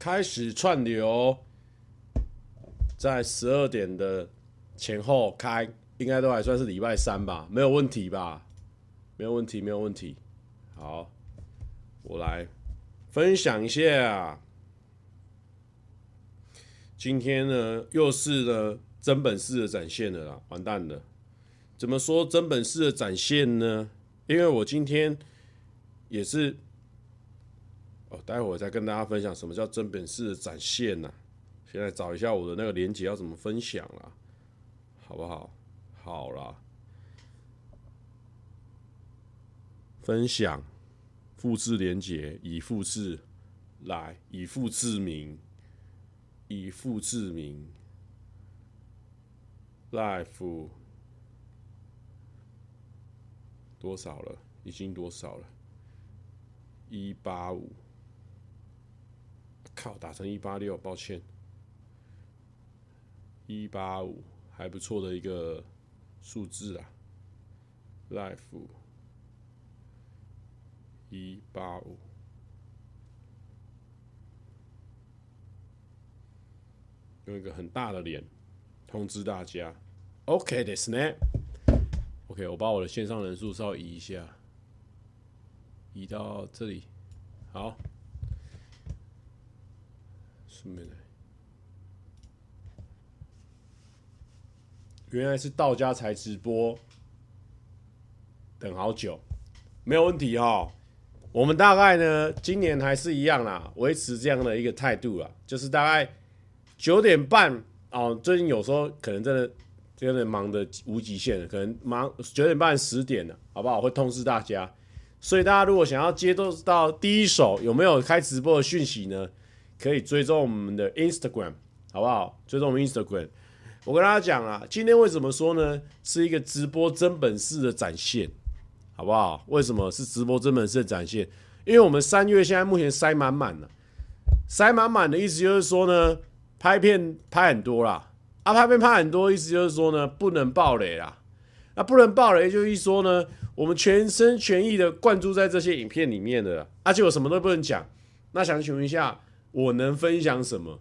开始串流，在十二点的前后开，应该都还算是礼拜三吧，没有问题吧？没有问题，没有问题。好，我来分享一下。今天呢，又是呢真本事的展现了啦，完蛋了。怎么说真本事的展现呢？因为我今天也是。待会儿再跟大家分享什么叫真本事的展现呢、啊？现在找一下我的那个连接要怎么分享啦，好不好？好啦，分享，复制连接，以复制来，以复制名，以复制名，life 多少了？已经多少了？一八五。靠，打成一八六，抱歉，一八五还不错的一个数字啊，life 一八五，用一个很大的脸通知大家，OK ですね，OK，我把我的线上人数稍微移一下，移到这里，好。 原来是到家才直播，等好久，没有问题哈。我们大概呢，今年还是一样啦，维持这样的一个态度啦，就是大概九点半哦。最近有时候可能真的真的忙的无极限了，可能忙九点半十点了，好不好？会通知大家。所以大家如果想要接收到第一手有没有开直播的讯息呢？可以追踪我们的 Instagram，好不好？追踪我们 Instagram。我跟大家讲啊，今天为什么说呢？是一个直播真本事的展现，好不好？为什么是直播真本事的展现？因为我们三月现在目前塞满满了，塞满满的意思就是说呢，拍片拍很多啦，啊，拍片拍很多，意思就是说呢，不能爆雷啦。那不能爆雷，就意思说呢，我们全心全意的灌注在这些影片里面的，而且我什么都不能讲。那想请问一下。我能分享什么？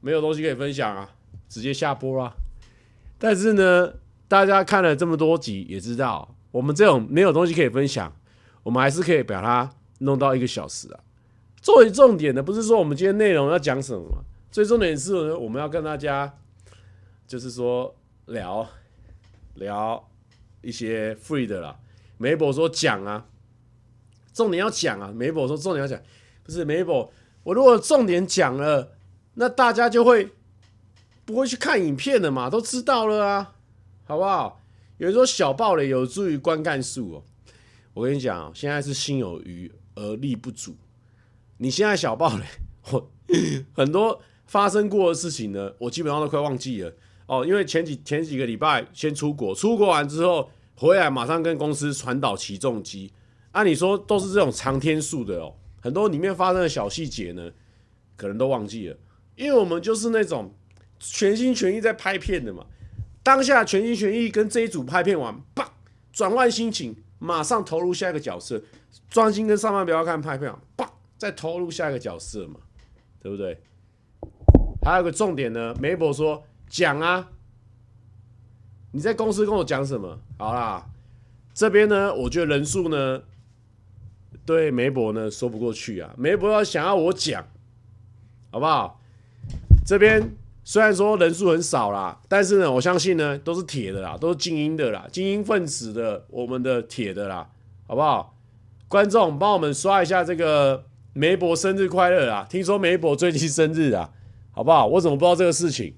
没有东西可以分享啊，直接下播啦。但是呢，大家看了这么多集，也知道我们这种没有东西可以分享，我们还是可以把它弄到一个小时啊。作为重点的，不是说我们今天内容要讲什么，最重点是，我们要跟大家就是说聊聊一些 free 的啦。梅博说讲啊，重点要讲啊，梅博说重点要讲。不是 Mabel，我如果重点讲了，那大家就会不会去看影片了嘛？都知道了啊，好不好？有人说小暴雷有助于观看数哦，我跟你讲，现在是心有余而力不足。你现在小暴雷，我很多发生过的事情呢，我基本上都快忘记了哦，因为前几前几个礼拜先出国，出国完之后回来，马上跟公司传导起重机。按理说都是这种长天数的哦。很多里面发生的小细节呢，可能都忘记了，因为我们就是那种全心全意在拍片的嘛。当下全心全意跟这一组拍片完，啪，转换心情，马上投入下一个角色，专心跟上班不要看拍片，啪，再投入下一个角色嘛，对不对？还有个重点呢梅伯说讲啊，你在公司跟我讲什么？好啦，这边呢，我觉得人数呢。对梅博呢说不过去啊，梅博要想要我讲，好不好？这边虽然说人数很少啦，但是呢，我相信呢都是铁的啦，都是精英的啦，精英分子的，我们的铁的啦，好不好？观众帮我们刷一下这个梅博生日快乐啊！听说梅博最近生日啊，好不好？我怎么不知道这个事情？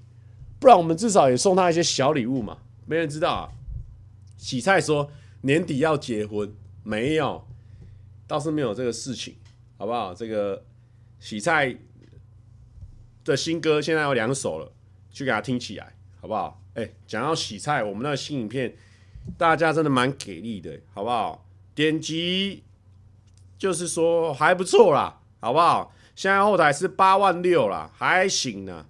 不然我们至少也送他一些小礼物嘛。没人知道啊。洗菜说年底要结婚，没有。倒是没有这个事情，好不好？这个洗菜的新歌现在有两首了，去给他听起来，好不好？哎、讲到洗菜，我们那个新影片，大家真的蛮给力的，好不好？点击就是说还不错啦，好不好？现在后台是八万六啦，还行呢。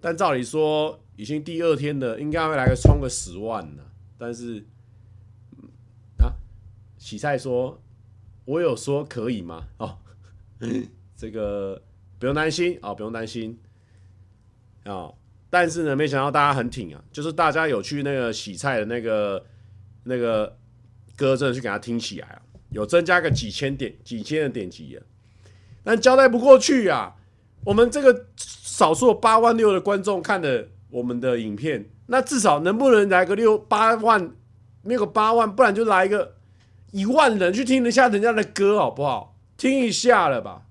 但照理说，已经第二天的，应该会来个冲个十万呢。但是啊，洗菜说。我有说可以吗？哦，这个不用担心啊，不用担心啊。但是呢，没想到大家很挺啊，就是大家有去那个洗菜的那个那个歌，真的去给他听起来啊，有增加个几千点、几千的点击啊。但交代不过去啊，我们这个少数八万六的观众看的我们的影片，那至少能不能来个六八万？没有个八万，不然就来一个一万人去听一下人家的歌，好不好？听一下了吧。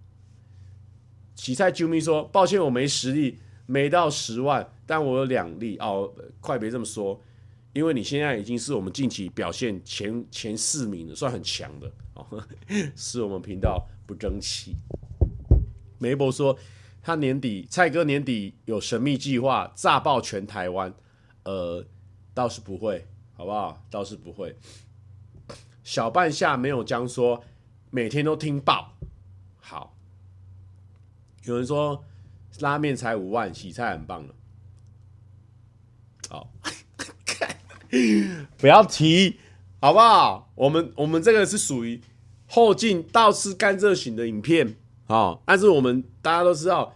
洗菜啾咪说：“抱歉，我没实力，没到十万，但我有两例哦。快别这么说，因为你现在已经是我们近期表现前前四名了，算很强的哦，是我们频道不争气。”梅博说：“他年底蔡哥年底有神秘计划炸爆全台湾，呃，倒是不会。”好不好？倒是不会。小半夏没有将说每天都听爆。好，有人说拉面才五万，洗菜很棒了。好，不要提，好不好？我们我们这个是属于后劲倒吃甘蔗型的影片啊，但是我们大家都知道，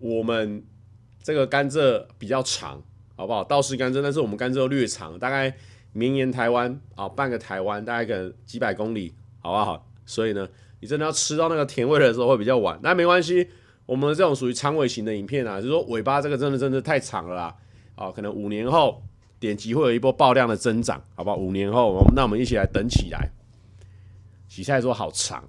我们这个甘蔗比较长，好不好？倒吃甘蔗，但是我们甘蔗略长，大概。绵延台湾啊，半个台湾，大概个几百公里，好不好？所以呢，你真的要吃到那个甜味的时候会比较晚，那没关系。我们这种属于长尾型的影片啊，就是说尾巴这个真的真的太长了啦，啊，可能五年后点击会有一波爆量的增长，好不好？五年后，我们那我们一起来等起来。洗菜说好长，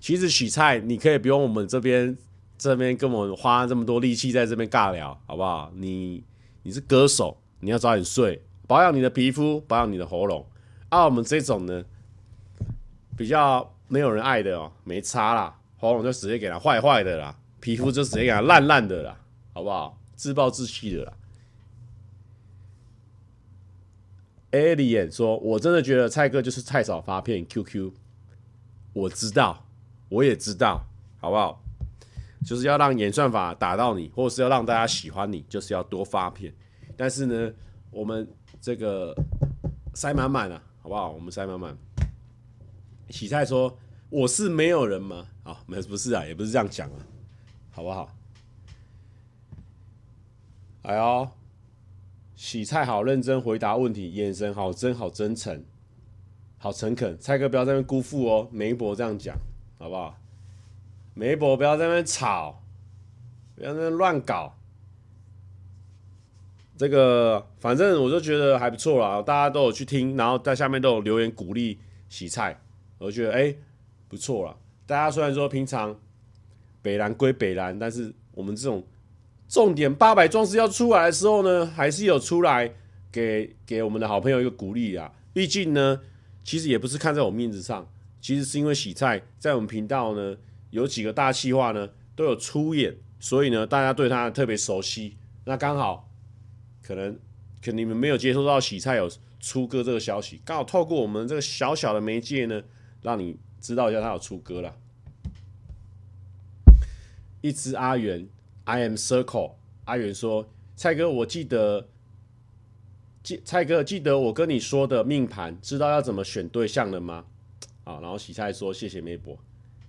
其实洗菜你可以不用我们这边这边跟我们花这么多力气在这边尬聊，好不好？你你是歌手，你要早点睡。保养你的皮肤，保养你的喉咙。啊，我们这种呢，比较没有人爱的哦，没差啦，喉咙就直接给它坏坏的啦，皮肤就直接给它烂烂的啦，好不好？自暴自弃的啦。Alien 说：“我真的觉得蔡哥就是太少发片，QQ。我知道，我也知道，好不好？就是要让演算法打到你，或者是要让大家喜欢你，就是要多发片。但是呢，我们。”这个塞满满了，好不好？我们塞满满。洗菜说：“我是没有人吗？”啊，没不是啊，也不是这样讲啊，好不好？哎呦，洗菜好认真回答问题，眼神好真，好真诚，好诚恳。蔡哥不要在那边辜负哦，梅博这样讲，好不好？梅博不要在那边吵，不要在那边乱搞。这个反正我就觉得还不错啦，大家都有去听，然后在下面都有留言鼓励洗菜，我觉得哎不错啦。大家虽然说平常北蓝归北蓝，但是我们这种重点八百壮士要出来的时候呢，还是有出来给给我们的好朋友一个鼓励啊。毕竟呢，其实也不是看在我面子上，其实是因为洗菜在我们频道呢有几个大企划呢都有出演，所以呢大家对他特别熟悉。那刚好。可能，可能你们没有接收到洗菜有出歌这个消息，刚好透过我们这个小小的媒介呢，让你知道一下他有出歌了。一只阿元，I am Circle。阿元说：“蔡哥，我记得，记蔡哥记得我跟你说的命盘，知道要怎么选对象了吗？”好，然后洗菜说：“谢谢梅博。”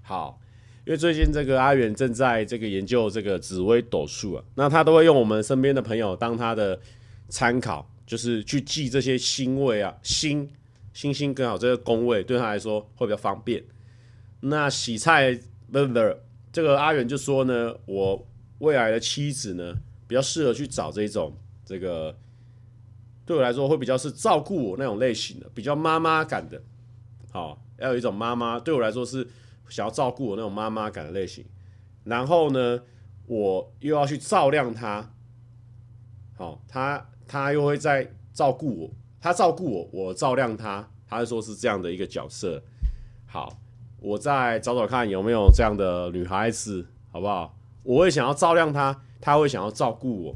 好。因为最近这个阿远正在这个研究这个紫微斗数啊，那他都会用我们身边的朋友当他的参考，就是去记这些星位啊，星星星更好这个宫位对他来说会比较方便。那洗菜不不，这个阿远就说呢，我未来的妻子呢比较适合去找这种这个对我来说会比较是照顾我那种类型的，比较妈妈感的，好，要有一种妈妈对我来说是。想要照顾我那种妈妈感的类型，然后呢，我又要去照亮他，好，他他又会在照顾我，他照顾我，我照亮他，他就说是这样的一个角色。好，我再找找看有没有这样的女孩子，好不好？我会想要照亮他，他会想要照顾我。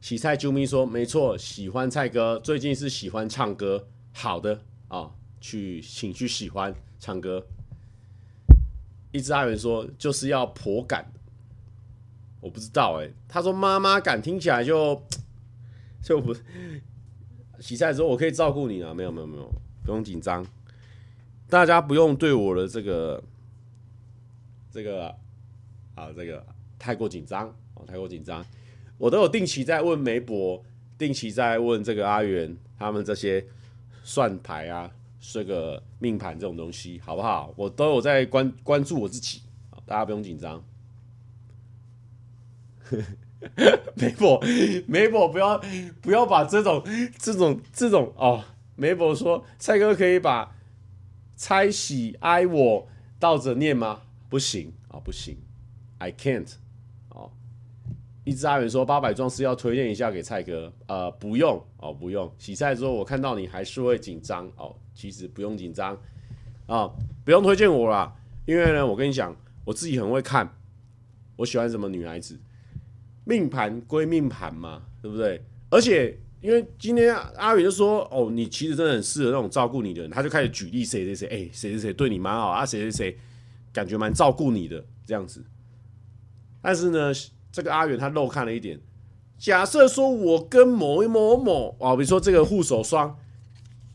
洗菜啾咪说：“没错，喜欢蔡哥，最近是喜欢唱歌。好的啊，去请去喜欢。”唱歌，一只阿元说就是要婆感，我不知道哎、他说妈妈感听起来就 就不洗菜说我可以照顾你啊，没有没有没有，不用紧张，大家不用对我的这个这个啊，这个太过紧张啊，太过紧张。我都有定期在问梅博，定期在问这个阿元他们这些算牌啊，这个命盘这种东西，好不好？我都有在关关注我自己，大家不用紧张。梅博，梅博，不要不要把这种这种这种哦，梅博说蔡哥可以把猜喜哀我倒着念吗？不行啊、不行，I can't。一只阿元说八百壮士要推荐一下给蔡哥，呃，不用哦，不用。洗菜之后，我看到你还是会紧张哦，其实不用紧张啊，不用推荐我啦，因为呢，我跟你讲，我自己很会看，我喜欢什么女孩子。命盘归命盘嘛，对不对？而且因为今天阿宇就说：“哦，你其实真的很适合那种照顾你的人。”他就开始举例谁谁谁，哎，谁谁谁对你蛮好啊，谁谁谁感觉蛮照顾你的这样子。但是呢，这个阿元他漏看了一点。假设说我跟某一某某啊，比如说这个护手霜，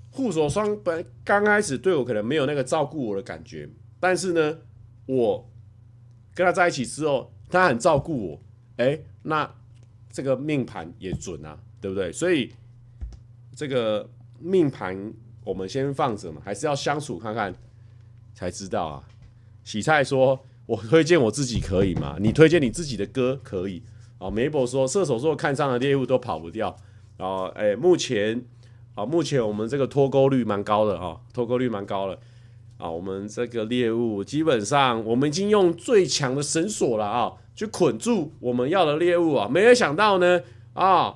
护手霜本刚开始对我可能没有那个照顾我的感觉，但是呢，我跟他在一起之后，他很照顾我，哎。那这个命盘也准啊，对不对？所以这个命盘我们先放着嘛，还是要相处看看才知道啊。洗菜说：“我推荐我自己可以吗？你推荐你自己的歌可以啊。”梅博说：“射手座看上的猎物都跑不掉。”然后，哎，目前啊，目前我们这个脱钩率蛮高的啊，脱钩率蛮高的啊。我们这个猎物基本上我们已经用最强的绳索了啊。去捆住我们要的猎物啊！没有想到呢，啊，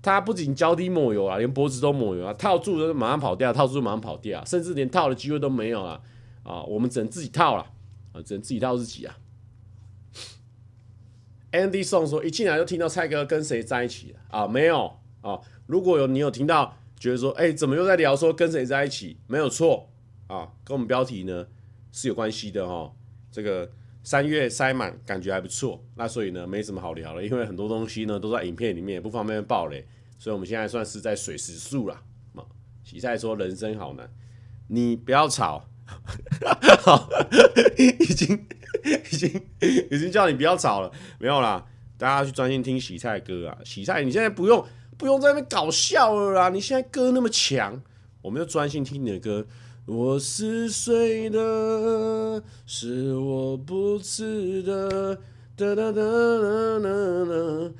他不仅脚底抹油啊，连脖子都抹油啊，套住就马上跑掉，套住马上跑掉，甚至连套的机会都没有啊！啊，我们只能自己套了啊，只能自己到自己啊。Andy Song 说，一进来就听到蔡哥跟谁在一起了啊？没有啊？如果有你有听到，觉得说，哎、怎么又在聊说跟谁在一起？没有错啊，跟我们标题呢是有关系的哈，这个。三月塞满，感觉还不错。那所以呢，没什么好聊了，因为很多东西呢都在影片里面，不方便爆雷。所以我们现在算是在水时速了。洗菜说人生好难，你不要吵，好，已经已经已经叫你不要吵了，没有啦，大家去专心听洗菜歌啊。洗菜，你现在不用不用在那边搞笑了啦，你现在歌那么强，我们就专心听你的歌。我是谁的是我不值得的的的的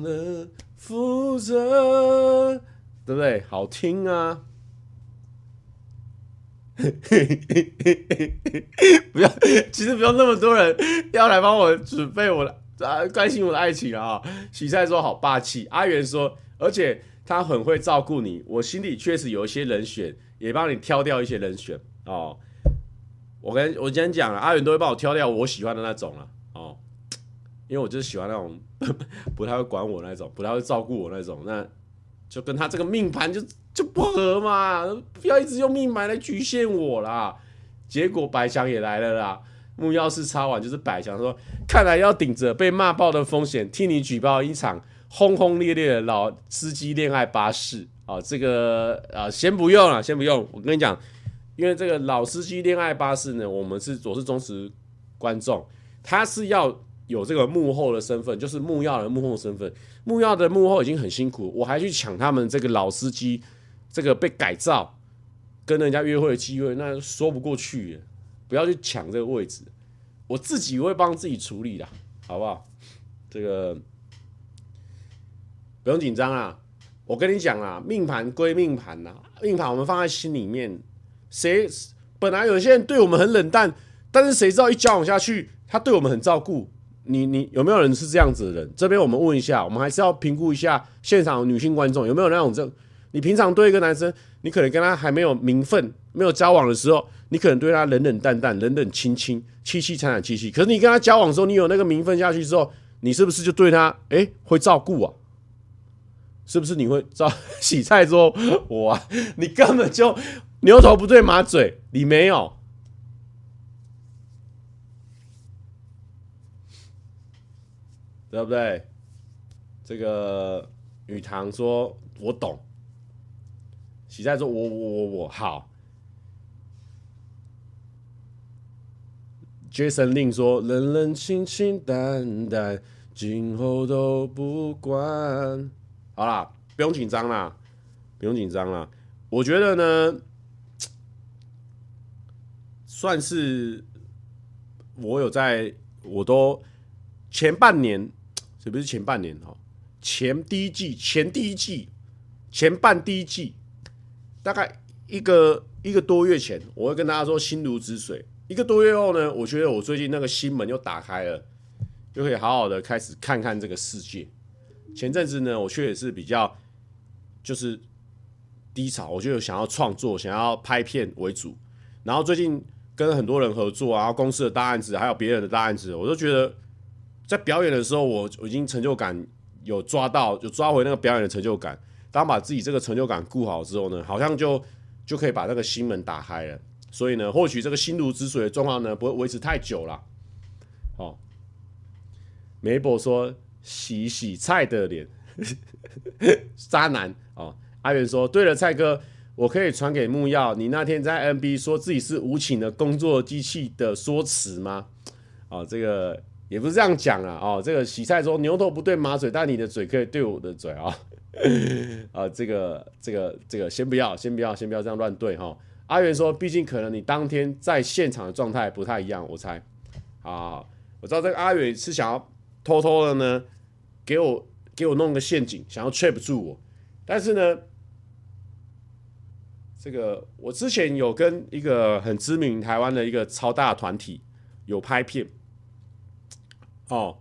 的负责，对不对？好听啊！嘿嘿嘿嘿嘿不要，其实不用那么多人要来帮我准备我的啊，关心我的爱情啊！洗菜说好霸气，阿元说，而且他很会照顾你，我心里确实有一些人选。也帮你挑掉一些人选哦。我跟我今天讲了，阿元都会帮我挑掉我喜欢的那种了哦，因为我就是喜欢那种 不太会管我那种，不太会照顾我那种，那就跟他这个命盘就就不合嘛，不要一直用命盘来局限我啦。结果白强也来了啦，木钥匙插完就是白强说，看来要顶着被骂爆的风险，替你举报一场轰轰烈烈的老司机恋爱巴士。啊，这个啊，先不用了，先不用。我跟你讲，因为这个老司机恋爱巴士呢，我们是我是忠实观众，他是要有这个幕后的身份，就是木曜的幕后身份。木曜的幕后已经很辛苦，我还去抢他们这个老司机这个被改造跟人家约会的机会，那说不过去。不要去抢这个位置，我自己会帮自己处理的，好不好？这个不用紧张啊。我跟你讲啊，命盘归命盘呐，命盘我们放在心里面。谁本来有些人对我们很冷淡，但是谁知道一交往下去，他对我们很照顾。你你有没有人是这样子的人？这边我们问一下，我们还是要评估一下现场女性观众有没有那种这。你平常对一个男生，你可能跟他还没有名分、没有交往的时候，你可能对他冷冷淡淡、冷冷清清、凄凄惨惨戚戚。可是你跟他交往的时候，你有那个名分下去之后，你是不是就对他哎、会照顾啊？是不是你会照 洗菜说我啊？你根本就牛头不对马嘴，你没有，对不对？这个雨堂说我懂，喜菜说我我我我好，Jason Lin 说：“冷冷清清淡淡，今后都不管。”好啦，不用紧张啦，不用紧张啦。我觉得呢，算是我有在，我都前半年，是不是前半年哈？前第一季，前第一季，前半第一季，大概一个一个多月前，我会跟大家说心如止水。一个多月后呢，我觉得我最近那个心门又打开了，就可以好好的开始看看这个世界。前阵子呢，我确实是比较就是低潮，我就想要创作，想要拍片为主。然后最近跟很多人合作啊，公司的大案子，还有别人的大案子，我都觉得在表演的时候，我我已经成就感有抓到，就抓回那个表演的成就感。当把自己这个成就感顾好之后呢，好像就就可以把那个心门打开了。所以呢，或许这个心如止水的状况呢，不会维持太久了。哦，梅博说洗洗菜的脸，渣男哦。阿元说，对了，蔡哥，我可以传给木曜，你那天在 NB 说自己是无情的工作机器的说辞吗？哦，这个也不是这样讲啊。哦，这个洗菜说牛头不对马嘴，但你的嘴可以对我的嘴啊。啊、哦呃，这个这个这个先不要，先不要，先不要这样乱对哈。哦阿元说：“毕竟可能你当天在现场的状态不太一样，我猜。啊，我知道这个阿元是想要偷偷的呢，给我给我弄个陷阱，想要 trap 住我。但是呢，这个我之前有跟一个很知名台湾的一个超大团体有拍片。哦，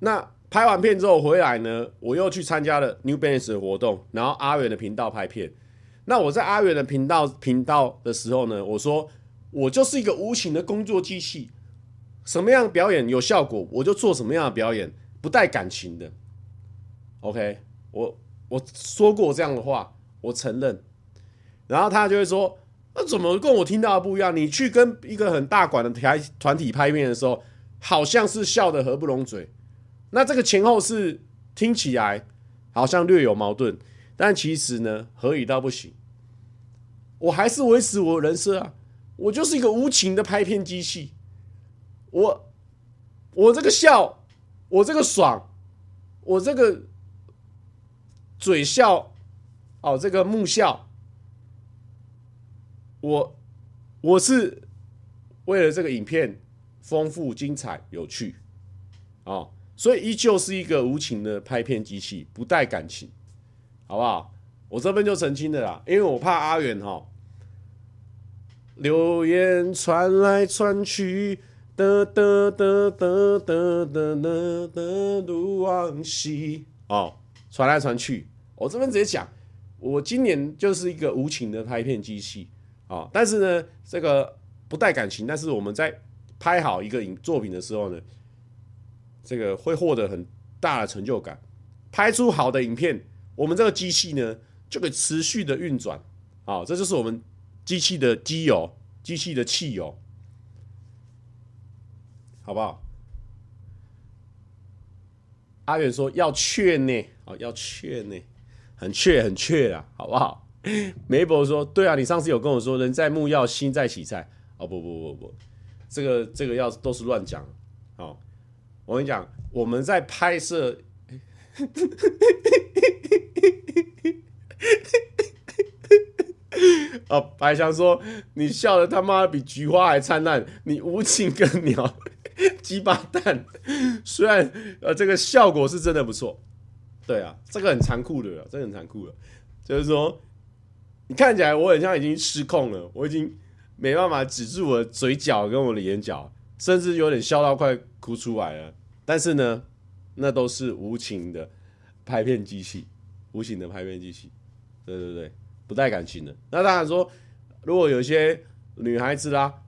那拍完片之后回来呢，我又去参加了 New Balance 的活动，然后阿元的频道拍片。”那我在阿元的频道频道的时候呢，我说我就是一个无情的工作机器，什么样表演有效果，我就做什么样的表演，不带感情的。OK，我我说过这样的话，我承认。然后他就会说，那怎么跟我听到的不一样？你去跟一个很大馆的台团体拍片的时候，好像是笑得合不拢嘴。那这个前后是听起来好像略有矛盾。但其实呢，合理到不行。我还是维持我人设啊，我就是一个无情的拍片机器。我，我这个笑，我这个爽，我这个嘴笑，哦，这个木笑，我，我是为了这个影片丰富、精彩、有趣，哦，所以依旧是一个无情的拍片机器，不带感情。好不好？我这边就澄清了啦，因为我怕阿远哈，流言传来传去，的的的的的的的的路往西哦，传来传去。我这边直接讲，我今年就是一个无情的拍片机器啊，但是呢，这个不带感情，但是我们在拍好一个影作品的时候呢，这个会获得很大的成就感，拍出好的影片。我们这个机器呢，就可以持续的运转，啊，这就是我们机器的机油，机器的汽油，好不好？阿远说要劝呢，啊，要劝呢，很劝很劝啊，好不好？梅伯说，对啊，你上次有跟我说，人在木要，心在洗菜，哦，不不不不，这个这个要都是乱讲，哦，我跟你讲，我们在拍摄。哦，白翔说：“你笑的他妈比菊花还灿烂，你无情个鸟，鸡巴蛋。虽然呃，这个效果是真的不错，对啊，这个很残酷的，这个很残酷的，就是说，你看起来我很像已经失控了，我已经没办法止住我的嘴角跟我的眼角，甚至有点笑到快哭出来了。但是呢，那都是无情的拍片机器，无情的拍片机器。”对对对，不带感情的。那当然说，如果有些女孩子啦，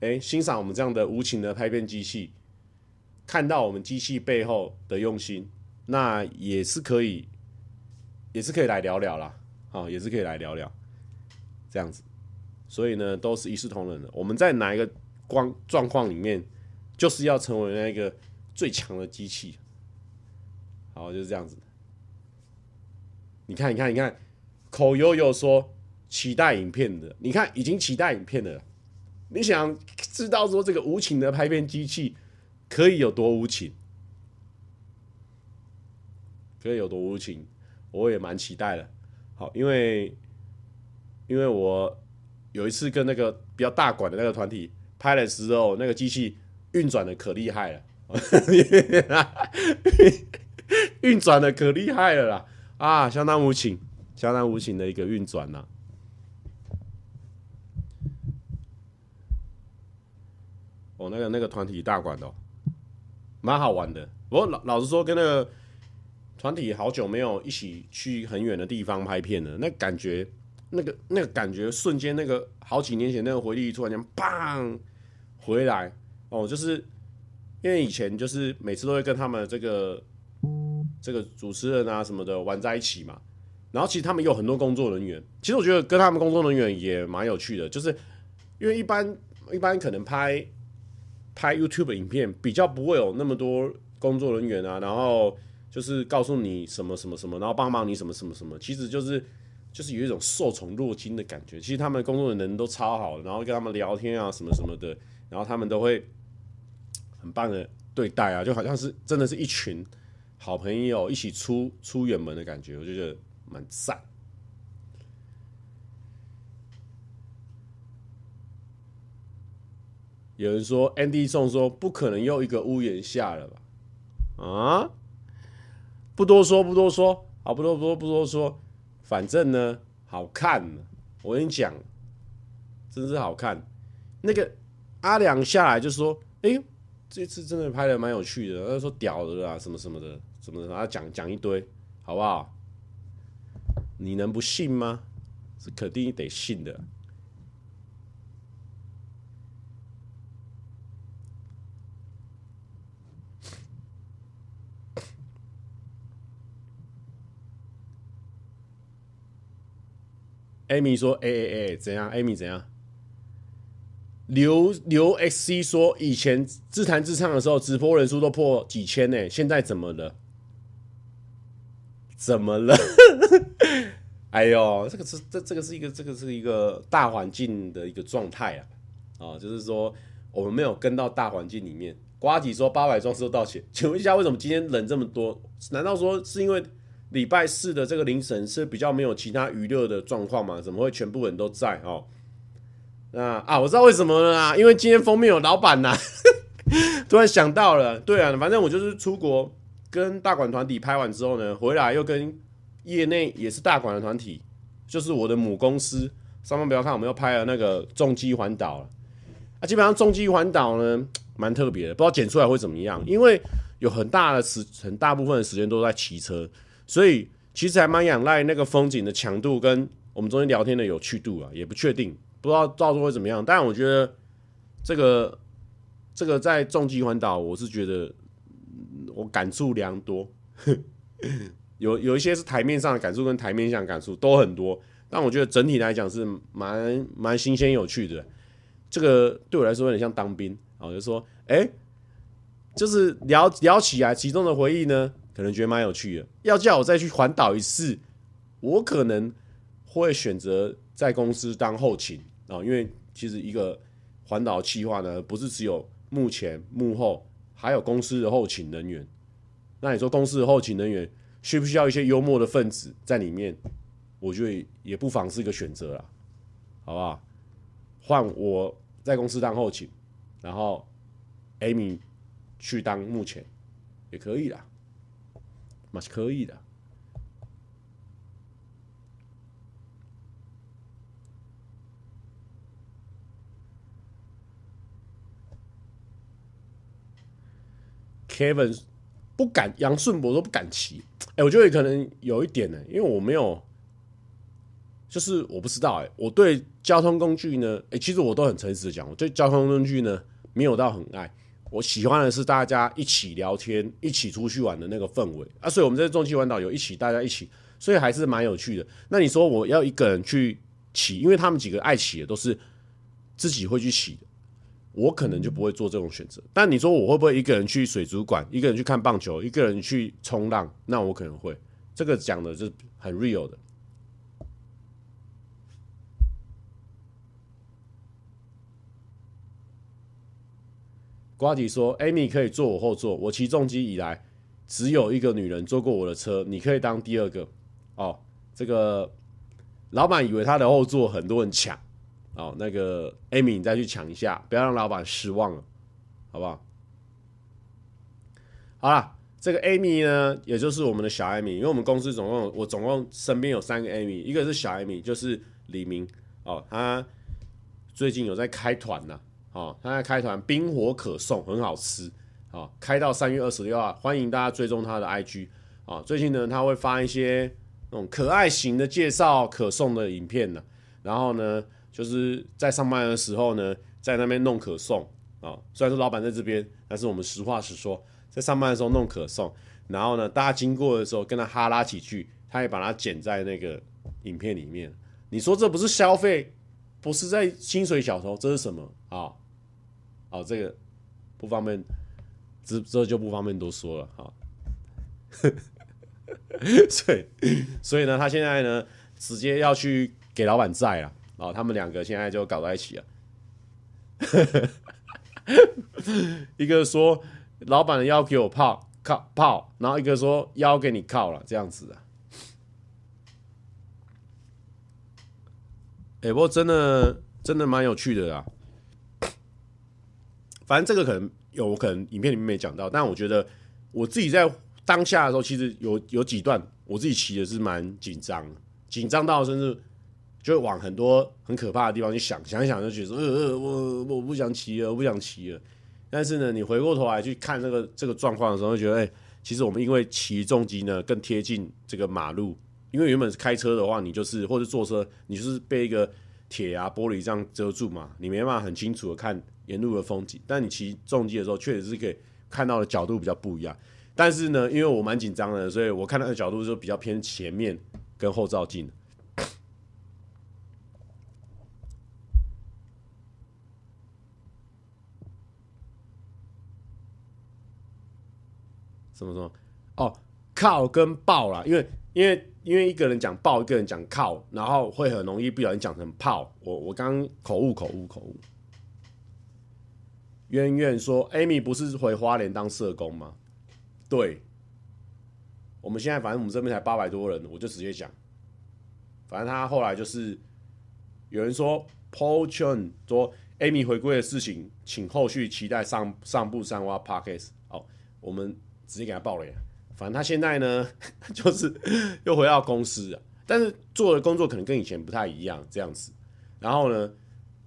哎，欣赏我们这样的无情的拍片机器，看到我们机器背后的用心，那也是可以，也是可以来聊聊啦，啊，也是可以来聊聊，这样子。所以呢，都是一视同仁的。我们在哪一个光状况里面，就是要成为那个最强的机器。好，就是这样子。你看，你看，你看。口悠悠说期待影片的，你看已经期待影片了，你想知道说这个无情的拍片机器可以有多无情？可以有多无情？我也蛮期待的。好，因为因为我有一次跟那个比较大馆的那个团体拍的时候，那个机器运转的可厉害了，运转的可厉害了啦！啊，相当无情，相当无情的一个运转呐。哦，那个那个团体大馆哦，蛮好玩的。不过老老实说，跟那个团体好久没有一起去很远的地方拍片了，那感觉，那个那个感觉，瞬间那个好几年前那个回忆突然间砰回来。哦，就是因为以前就是每次都会跟他们这个这个主持人啊什么的玩在一起嘛，然后其实他们有很多工作人员，其实我觉得跟他们工作人员也蛮有趣的，就是因为一般一般可能拍。拍 YouTube 影片比较不会有那么多工作人员啊，然后就是告诉你什么什么什么，然后帮忙你什么什么什么，其实就是就是有一种受宠若惊的感觉。其实他们工作的人都超好，然后跟他们聊天啊什么什么的，然后他们都会很棒的对待啊，就好像是真的是一群好朋友一起出出远门的感觉，我就觉得蛮赞。有人说，Andy 宋说不可能又一个屋檐下了吧？啊，不多说，不多说，啊，不多不多不多说，反正呢，好看。我跟你讲，真是好看。那个阿良下来就说：“哎，这次真的拍的蛮有趣的。”他说：“屌的啦，什么什么的，什么的，他讲讲一堆，好不好？你能不信吗？是肯定得信的。” Amy 说：“哎哎哎，怎样？Amy 怎样？”刘刘 XC 说：“以前自弹自唱的时候，直播人数都破几千呢，现在怎么了？怎么了？哎呦，这个是这这个是一个这个是一个大环境的一个状态啊！啊，就是说我们没有跟到大环境里面。瓜子说八百壮士都道歉，请问一下，为什么今天人这么多？难道说是因为？”礼拜四的这个凌晨是比较没有其他娱乐的状况嘛？怎么会全部人都在哦？那啊，我知道为什么了啦，因为今天封面有老板呐。突然想到了，对啊，反正我就是出国跟大馆团体拍完之后呢，回来又跟业内也是大馆的团体，就是我的母公司。上方不要看，我们又拍了那个重机环岛了。啊，基本上重机环岛呢，蛮特别的，不知道剪出来会怎么样，因为有很大的时很大部分的时间都在骑车。所以其实还蛮仰赖那个风景的强度跟我们中间聊天的有趣度啊，也不确定，不知道到时候会怎么样。但我觉得这个这个在重机环岛，我是觉得我感触良多，有有一些是台面上的感触跟台面上的感触都很多，但我觉得整体来讲是蛮蛮新鲜有趣的。这个对我来说有点像当兵啊，就说，哎，就是聊聊起来其中的回忆呢。可能觉得蛮有趣的，要叫我再去环岛一次，我可能会选择在公司当后勤啊，因为其实一个环岛企划呢，不是只有幕前幕后，还有公司的后勤人员。那你说公司的后勤人员需不需要一些幽默的分子在里面？我觉得也不妨是一个选择啦，好不好？换我在公司当后勤，然后 Amy 去当幕前也可以啦。嘛是可以的。Kevin 不敢，杨顺博都不敢骑。哎、我觉得可能有一点呢，因为我没有，就是我不知道哎、我对交通工具呢，哎、其实我都很诚实的讲，我对交通工具呢没有到很爱。我喜欢的是大家一起聊天、一起出去玩的那个氛围啊，所以我们这重机环岛有一起大家一起，所以还是蛮有趣的。那你说我要一个人去骑，因为他们几个爱骑的都是自己会去骑的，我可能就不会做这种选择。但你说我会不会一个人去水族馆，一个人去看棒球，一个人去冲浪？那我可能会。这个讲的是很 real 的。瓜迪说：“Amy 可以坐我后座，我骑重机以来只有一个女人坐过我的车，你可以当第二个。”哦，这个老板以为他的后座很多人抢，哦，那个 Amy 你再去抢一下，不要让老板失望了，好不好？好了，这个 Amy 呢，也就是我们的小 Amy，因为我们公司总共我总共身边有三个 Amy，一个是小 Amy，就是李明哦，他最近有在开团呢。哦，他在开团冰火可颂，很好吃。哦，开到三月二十六号，欢迎大家追踪他的 IG。哦，最近呢，他会发一些那种可爱型的介绍可颂的影片呢。然后呢，就是在上班的时候呢，在那边弄可颂。啊，虽然说老板在这边，但是我们实话实说，在上班的时候弄可颂。然后呢，大家经过的时候跟他哈拉几句，他也把它剪在那个影片里面。你说这不是消费？不是在薪水小偷？这是什么啊？好，这个不方便，这这就不方便多说了哈。所以，所以呢，他现在呢，直接要去给老板债了啊！他们两个现在就搞在一起了。一个说老板的腰给我泡靠泡，然后一个说腰给你靠了，这样子啊。哎、不过真的真的蛮有趣的啦。反正这个可能有可能影片里面没讲到，但我觉得我自己在当下的时候，其实有有几段我自己骑的是蛮紧张，紧张到甚至就往很多很可怕的地方去想，想一想就觉得，呃呃，我我不想骑了，我不想骑了。但是呢，你回过头来去看这个这个状况的时候，会觉得，哎、其实我们因为骑重机呢更贴近这个马路，因为原本是开车的话，你就是或者坐车，你就是被一个铁啊玻璃这样遮住嘛，你没办法很清楚的看。沿路的风景，但你骑重机的时候，确实是可以看到的角度比较不一样。但是呢，因为我蛮紧张的，所以我看到的角度就比较偏前面跟后照镜。什么什么？哦，靠跟爆啦，因为因为因为一个人讲爆，一个人讲靠，然后会很容易不小心讲成炮。我我刚刚口误口误口误。渊渊说：“Amy 不是回花莲当社工吗？”对，我们现在反正我们这边才八百多人，我就直接讲。反正他后来就是有人说 Paul Chen 说 Amy 回归的事情，请后续期待上上部三挖 Podcast。好，我们直接给他爆雷。反正他现在呢，就是 又回到公司了，但是做的工作可能跟以前不太一样，这样子。然后呢，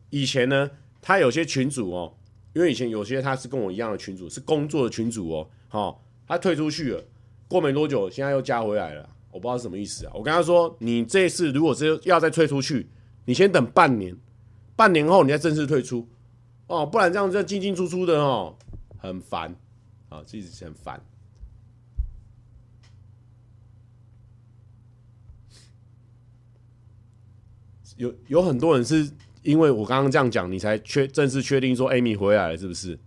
以前呢，他有些群主哦。因为以前有些他是跟我一样的群主，是工作的群主哦，好，他退出去了，过没多久，现在又加回来了，我不知道是什么意思啊。我跟他说，你这次如果是要再退出去，你先等半年，半年后你再正式退出，哦，不然这样子进进出出的哦，很烦啊，自己很烦。有有很多人是。因为我刚刚这样讲，你才确正式确定说 Amy 回来了，是不是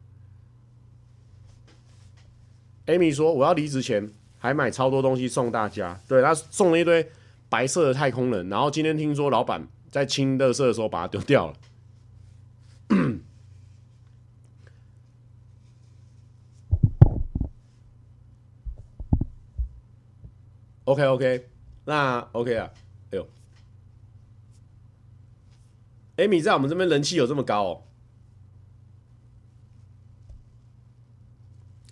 ？Amy 说我要离职前还买超多东西送大家，对，他送了一堆白色的太空人，然后今天听说老板在清垃圾的时候把它丢掉了。OK OK，那 OK 啊。哎呦 Amy 在我们这边人气有这么高哦？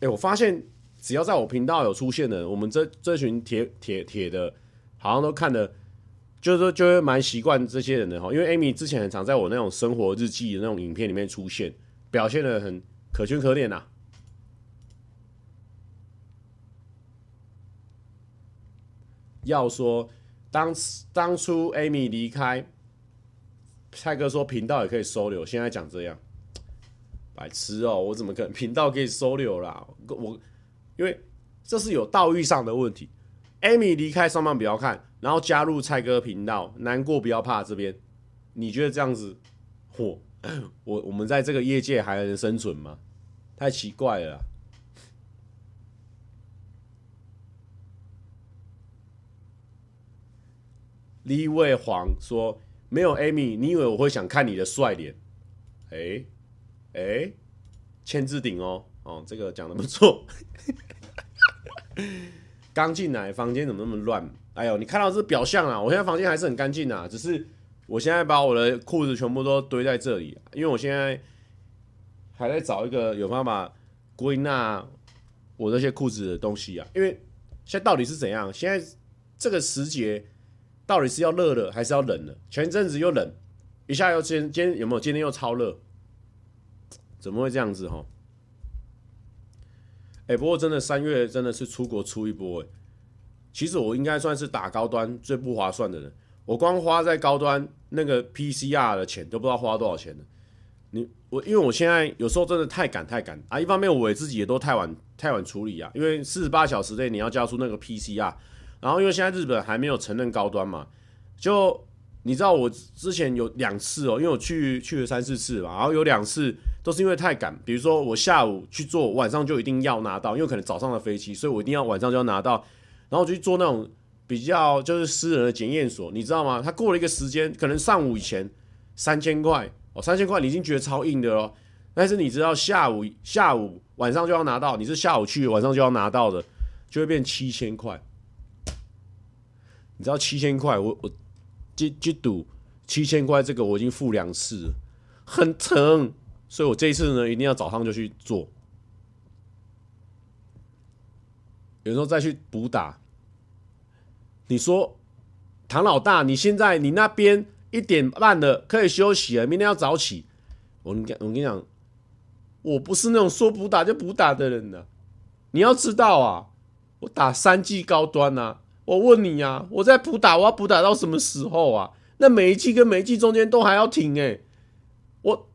哎，我发现只要在我频道有出现的，我们这这群铁铁铁的，好像都看的，就是说就会蛮习惯这些人的哈。因为 Amy 之前很常在我那种生活日记的那种影片里面出现，表现的很可圈可点呐。要说当当初 Amy 离开。蔡哥说频道也可以收留，现在讲这样，白痴哦！我怎么可能频道可以收留啦？我因为这是有道义上的问题。Amy 离开上班不要看，然后加入蔡哥频道，难过不要怕。这边你觉得这样子，嚯，我我们在这个业界还能生存吗？太奇怪了。李卫煌说。没有 Amy，你以为我会想看你的帅脸？哎哎千字顶哦，哦，这个讲的不错。刚进来，房间怎么那么乱？哎呦，你看到这表象啊？我现在房间还是很干净啊，只是我现在把我的裤子全部都堆在这里，因为我现在还在找一个有办法归纳我这些裤子的东西啊。因为现在到底是怎样？现在这个时节到底是要热了还是要冷了？前阵子又冷，一下又今天今有没有？今天又超热。怎么会这样子哈？哎，不过真的三月真的是出国出一波哎。其实我应该算是打高端最不划算的人，我光花在高端那个 PCR 的钱都不知道花多少钱了。你我因为我现在有时候真的太赶太赶啊，一方面我自己也都太晚太晚处理啊，因为四十八小时内你要交出那个 PCR，然后因为现在日本还没有承认高端嘛，就。你知道我之前有两次哦，因为我去去了三四次嘛，然后有两次都是因为太赶，比如说我下午去做，晚上就一定要拿到，因为可能早上的飞机，所以我一定要晚上就要拿到，然后我就去做那种比较就是私人的检验所，你知道吗？他过了一个时间，可能上午以前三千块哦，三千块你已经觉得超硬的了，但是你知道下午下午晚上就要拿到，你是下午去晚上就要拿到的，就会变七千块。你知道七千块，我我。就就赌七千块，这个我已经付两次了，很疼，所以我这一次呢，一定要早上就去做。有时候再去补打。你说唐老大，你现在你那边一点半了，可以休息了，明天要早起。我跟我跟你讲，我不是那种说补打就补打的人呢。你要知道啊，我打三季高端啊。我问你呀、啊，我在补打，我要补打到什么时候啊？那每一季跟每一季中间都还要停哎、我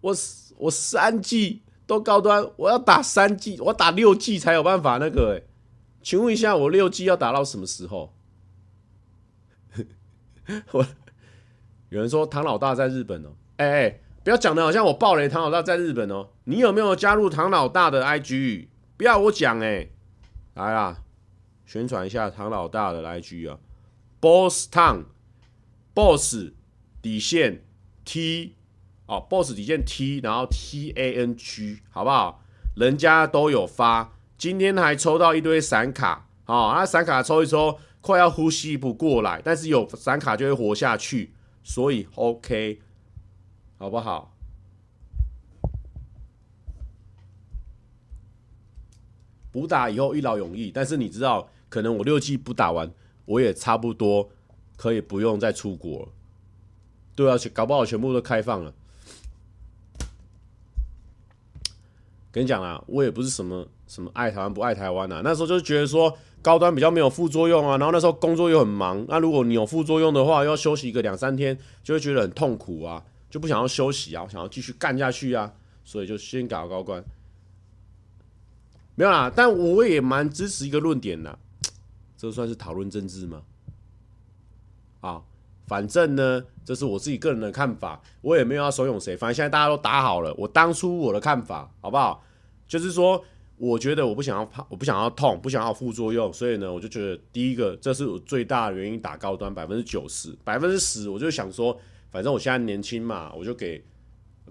我我三季都高端，我要打三季，我打六季才有办法那个哎、欸。请问一下，我六季要打到什么时候？我有人说唐老大在日本哦、喔，哎、哎，不要讲的好像我爆雷唐老大在日本哦、你有没有加入唐老大的 IG？不要我讲哎、欸，来啦。宣传一下唐老大的 IG 啊，Boss Tang，Boss 底线 T 哦，Boss 底线 T，然后 T A N G，好不好？人家都有发，今天还抽到一堆闪卡，哦，那闪卡抽一抽，快要呼吸不过来，但是有闪卡就会活下去，所以 OK，好不好？补打以后一劳永逸，但是你知道。可能我六季不打完，我也差不多可以不用再出国。对啊，搞不好全部都开放了。跟你讲啊，我也不是什么什么爱台湾不爱台湾啊。那时候就觉得说高端比较没有副作用啊，然后那时候工作又很忙。那如果你有副作用的话，要休息一个两三天，就会觉得很痛苦啊，就不想要休息啊，我想要继续干下去啊，所以就先搞高端。没有啦，但我也蛮支持一个论点的。这算是讨论政治吗？啊，反正呢，这是我自己个人的看法，我也没有要怂恿谁。反正现在大家都打好了，我当初我的看法，好不好？就是说，我觉得我不想要怕，我不想要痛，不想要副作用，所以呢，我就觉得第一个，这是我最大的原因，打高端百分之九十，百分之十，我就想说，反正我现在年轻嘛，我就给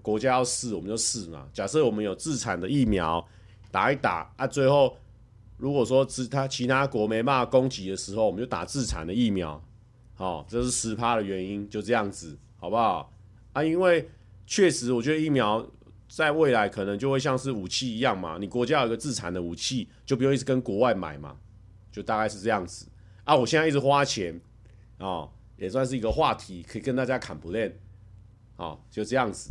国家要试，我们就试嘛。假设我们有自产的疫苗，打一打啊，最后。如果说其他其他国没办法供给的时候，我们就打自产的疫苗，好，这是十趴的原因，就这样子，好不好？啊，因为确实，我觉得疫苗在未来可能就会像是武器一样嘛，你国家有个自产的武器，就不用一直跟国外买嘛，就大概是这样子。啊，我现在一直花钱，哦，也算是一个话题，可以跟大家砍不练，好，就这样子。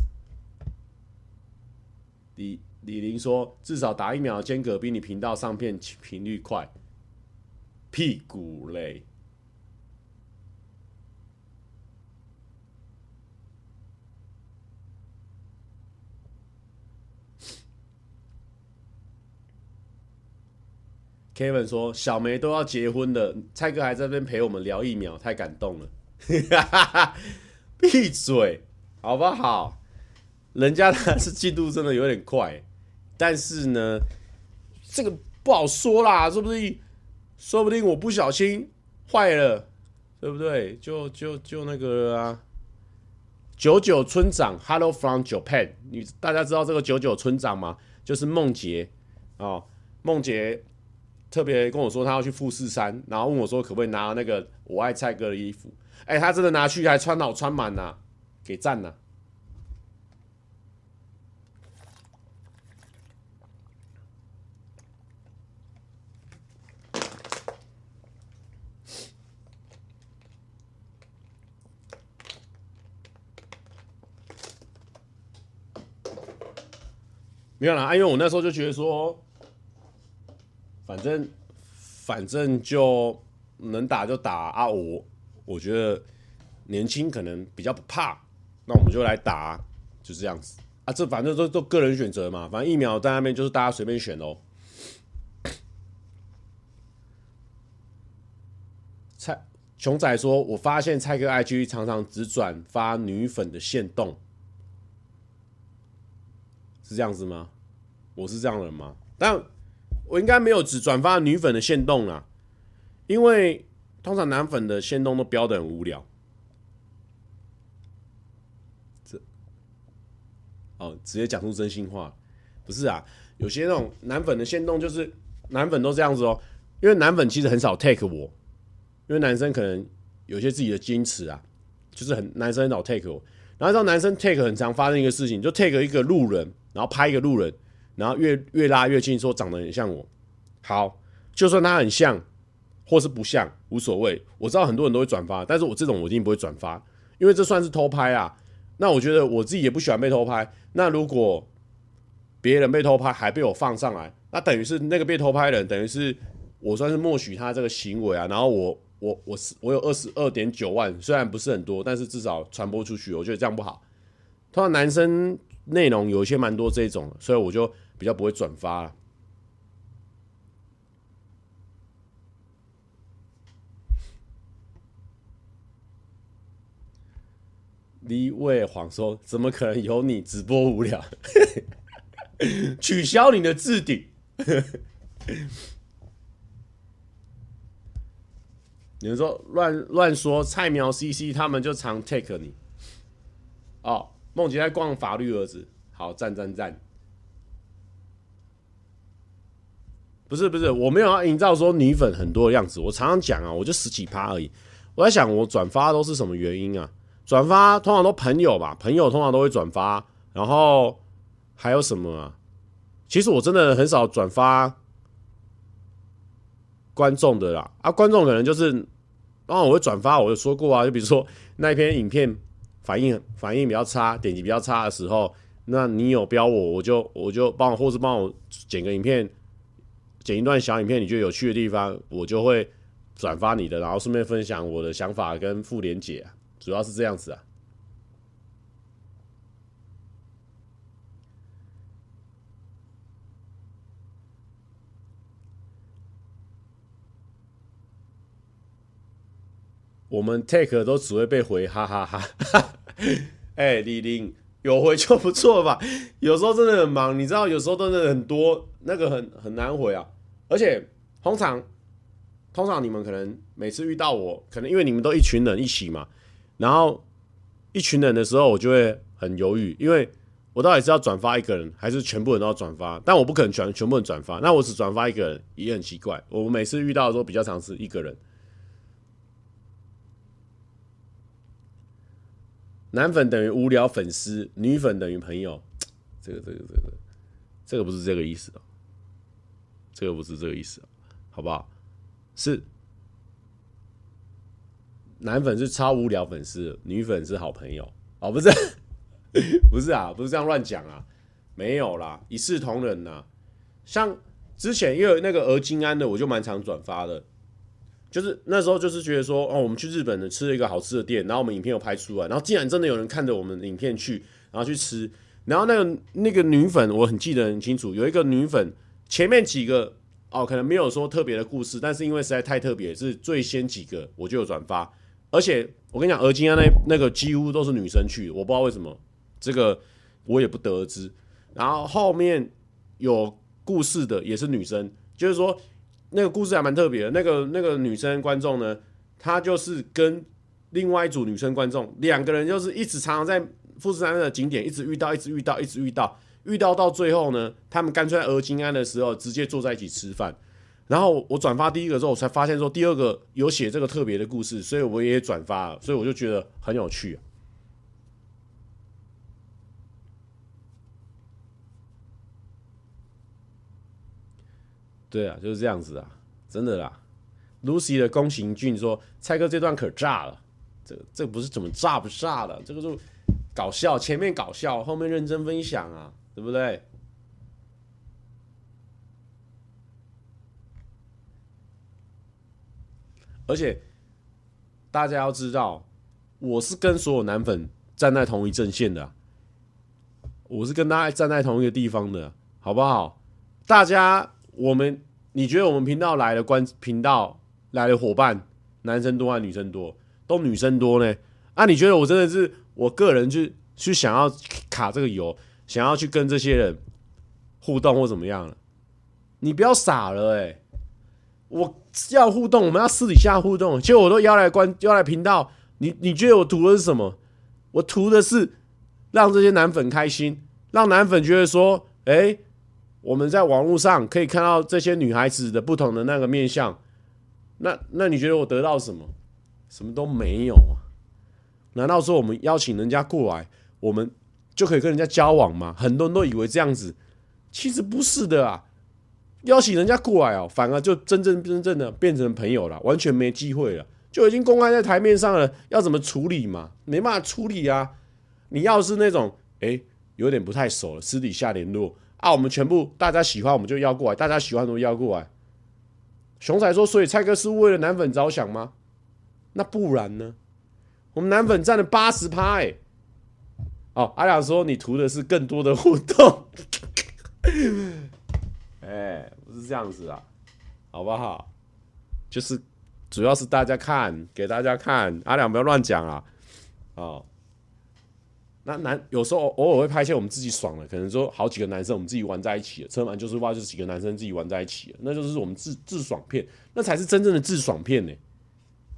第。李林说：“至少打疫苗间隔比你频道上片频率快。”屁股嘞！Kevin 说：“小梅都要结婚了，蔡哥还在这边陪我们聊疫苗，太感动了。”闭嘴，好不好？人家他是进度真的有点快。但是呢，这个不好说啦，说不定，说不定我不小心坏了，对不对？就就就那个啊，九九村长，Hello from Japan。你大家知道这个九九村长吗？就是梦洁哦，梦洁特别跟我说他要去富士山，然后问我说可不可以拿那个我爱蔡哥的衣服。哎，他真的拿去还穿好穿满呐，给赞呐。没有啦，因为我那时候就觉得说，反正反正就能打就打啊，我我觉得年轻可能比较不怕，那我们就来打，就这样子啊，这反正都都个人选择嘛，反正疫苗在那边就是大家随便选哦。蔡熊仔说，我发现蔡哥 IG 常常只转发女粉的限动。是这样子吗？我是这样的人吗？但我应该没有只转发女粉的限动啦，因为通常男粉的限动都标的很无聊。这哦，直接讲出真心话，不是啊？有些那种男粉的限动就是男粉都这样子哦，因为男粉其实很少 take 我，因为男生可能有些自己的矜持啊，就是很男生很少 take 我，然后让男生 take 很常发生一个事情，就 take 一个路人。然后拍一个路人，然后越越拉越近，说长得很像我。好，就算他很像，或是不像，无所谓。我知道很多人都会转发，但是我这种我一定不会转发，因为这算是偷拍啊。那我觉得我自己也不喜欢被偷拍。那如果别人被偷拍还被我放上来，那等于是那个被偷拍的人，等于是我算是默许他这个行为啊。然后我我我是我有二十二点九万，虽然不是很多，但是至少传播出去，我觉得这样不好。通常男生。内容有一些蛮多这种，所以我就比较不会转发了。李伟谎说：“怎么可能有你直播无聊？取消你的置顶。”你们说乱乱说，菜苗 CC 他们就常 take 你哦。梦洁在逛法律儿子，好赞赞赞！不是不是，我没有要营造说女粉很多的样子。我常常讲啊，我就十几趴而已。我在想，我转发都是什么原因啊？转发通常都朋友吧，朋友通常都会转发。然后还有什么啊？其实我真的很少转发观众的啦。啊，观众可能就是，当然我会转发。我有说过啊，就比如说那一篇影片。反应反应比较差，点击比较差的时候，那你有标我，我就我就帮我，或是帮我剪个影片，剪一段小影片，你觉得有趣的地方，我就会转发你的，然后顺便分享我的想法跟复联解啊，主要是这样子啊。我们 take 都只会被回哈哈哈，哈。哎、李玲有回就不错吧？有时候真的很忙，你知道，有时候真的很多，那个很很难回啊。而且通常通常你们可能每次遇到我，可能因为你们都一群人一起嘛，然后一群人的时候，我就会很犹豫，因为我到底是要转发一个人，还是全部人都要转发？但我不可能全全部人转发，那我只转发一个人也很奇怪。我每次遇到的时候，比较常是一个人。男粉等于无聊粉丝，女粉等于朋友，这个这个这个这个不是这个意思哦，这个不是这个意思，好不好？是。男粉是超无聊粉丝，女粉是好朋友。哦，不是，不是啊，不是这样乱讲啊，没有啦，一视同仁呐。像之前因为那个鹅金安的，我就蛮常转发的。就是那时候，就是觉得说，哦，我们去日本的吃了一个好吃的店，然后我们影片又拍出来，然后竟然真的有人看着我们影片去，然后去吃，然后那个那个女粉，我很记得很清楚，有一个女粉，前面几个哦，可能没有说特别的故事，但是因为实在太特别，是最先几个我就有转发，而且我跟你讲，而今天那那个几乎都是女生去，我不知道为什么，这个我也不得而知，然后后面有故事的也是女生，就是说。那个故事还蛮特别的，那个那个女生观众呢，她就是跟另外一组女生观众，两个人就是一直常常在富士山的景点一直遇到，一直遇到，一直遇到，遇到到最后呢，他们干脆在鹅金安的时候直接坐在一起吃饭。然后我转发第一个之后，我才发现说第二个有写这个特别的故事，所以我也转发了，所以我就觉得很有趣。对啊，就是这样子啊，真的啦。Lucy 的宫行俊说：“蔡哥这段可炸了，这这不是怎么炸不炸的，这个就搞笑，前面搞笑，后面认真分享啊，对不对？”而且大家要知道，我是跟所有男粉站在同一阵线的，我是跟大家站在同一个地方的，好不好？大家，我们你觉得我们频道来的观频道？来的伙伴，男生多还是女生多？都女生多呢。啊，你觉得我真的是我个人去去想要卡这个油，想要去跟这些人互动或怎么样了？你不要傻了哎、我要互动，我们要私底下互动。结果我都邀来关邀来频道，你你觉得我图的是什么？我图的是让这些男粉开心，让男粉觉得说，哎、我们在网络上可以看到这些女孩子的不同的那个面相。那那你觉得我得到什么？什么都没有啊？难道说我们邀请人家过来，我们就可以跟人家交往吗？很多人都以为这样子，其实不是的啊！邀请人家过来哦，反而就真正真正的变成朋友了，完全没机会了，就已经公开在台面上了。要怎么处理嘛？没办法处理啊！你要是那种哎，有点不太熟了，私底下联络啊，我们全部大家喜欢我们就要过来，大家喜欢都邀过来。熊仔说：“所以蔡哥是为了男粉着想吗？那不然呢？我们男粉占了八十趴哎。哦，阿良说你图的是更多的互动，哎，不是这样子啊，好不好？就是主要是大家看，给大家看。阿良不要乱讲啊，哦。”那男有时候偶尔会拍一些我们自己爽的，可能说好几个男生我们自己玩在一起了，车满就是哇就是几个男生自己玩在一起，那就是我们自自爽片，那才是真正的自爽片呢，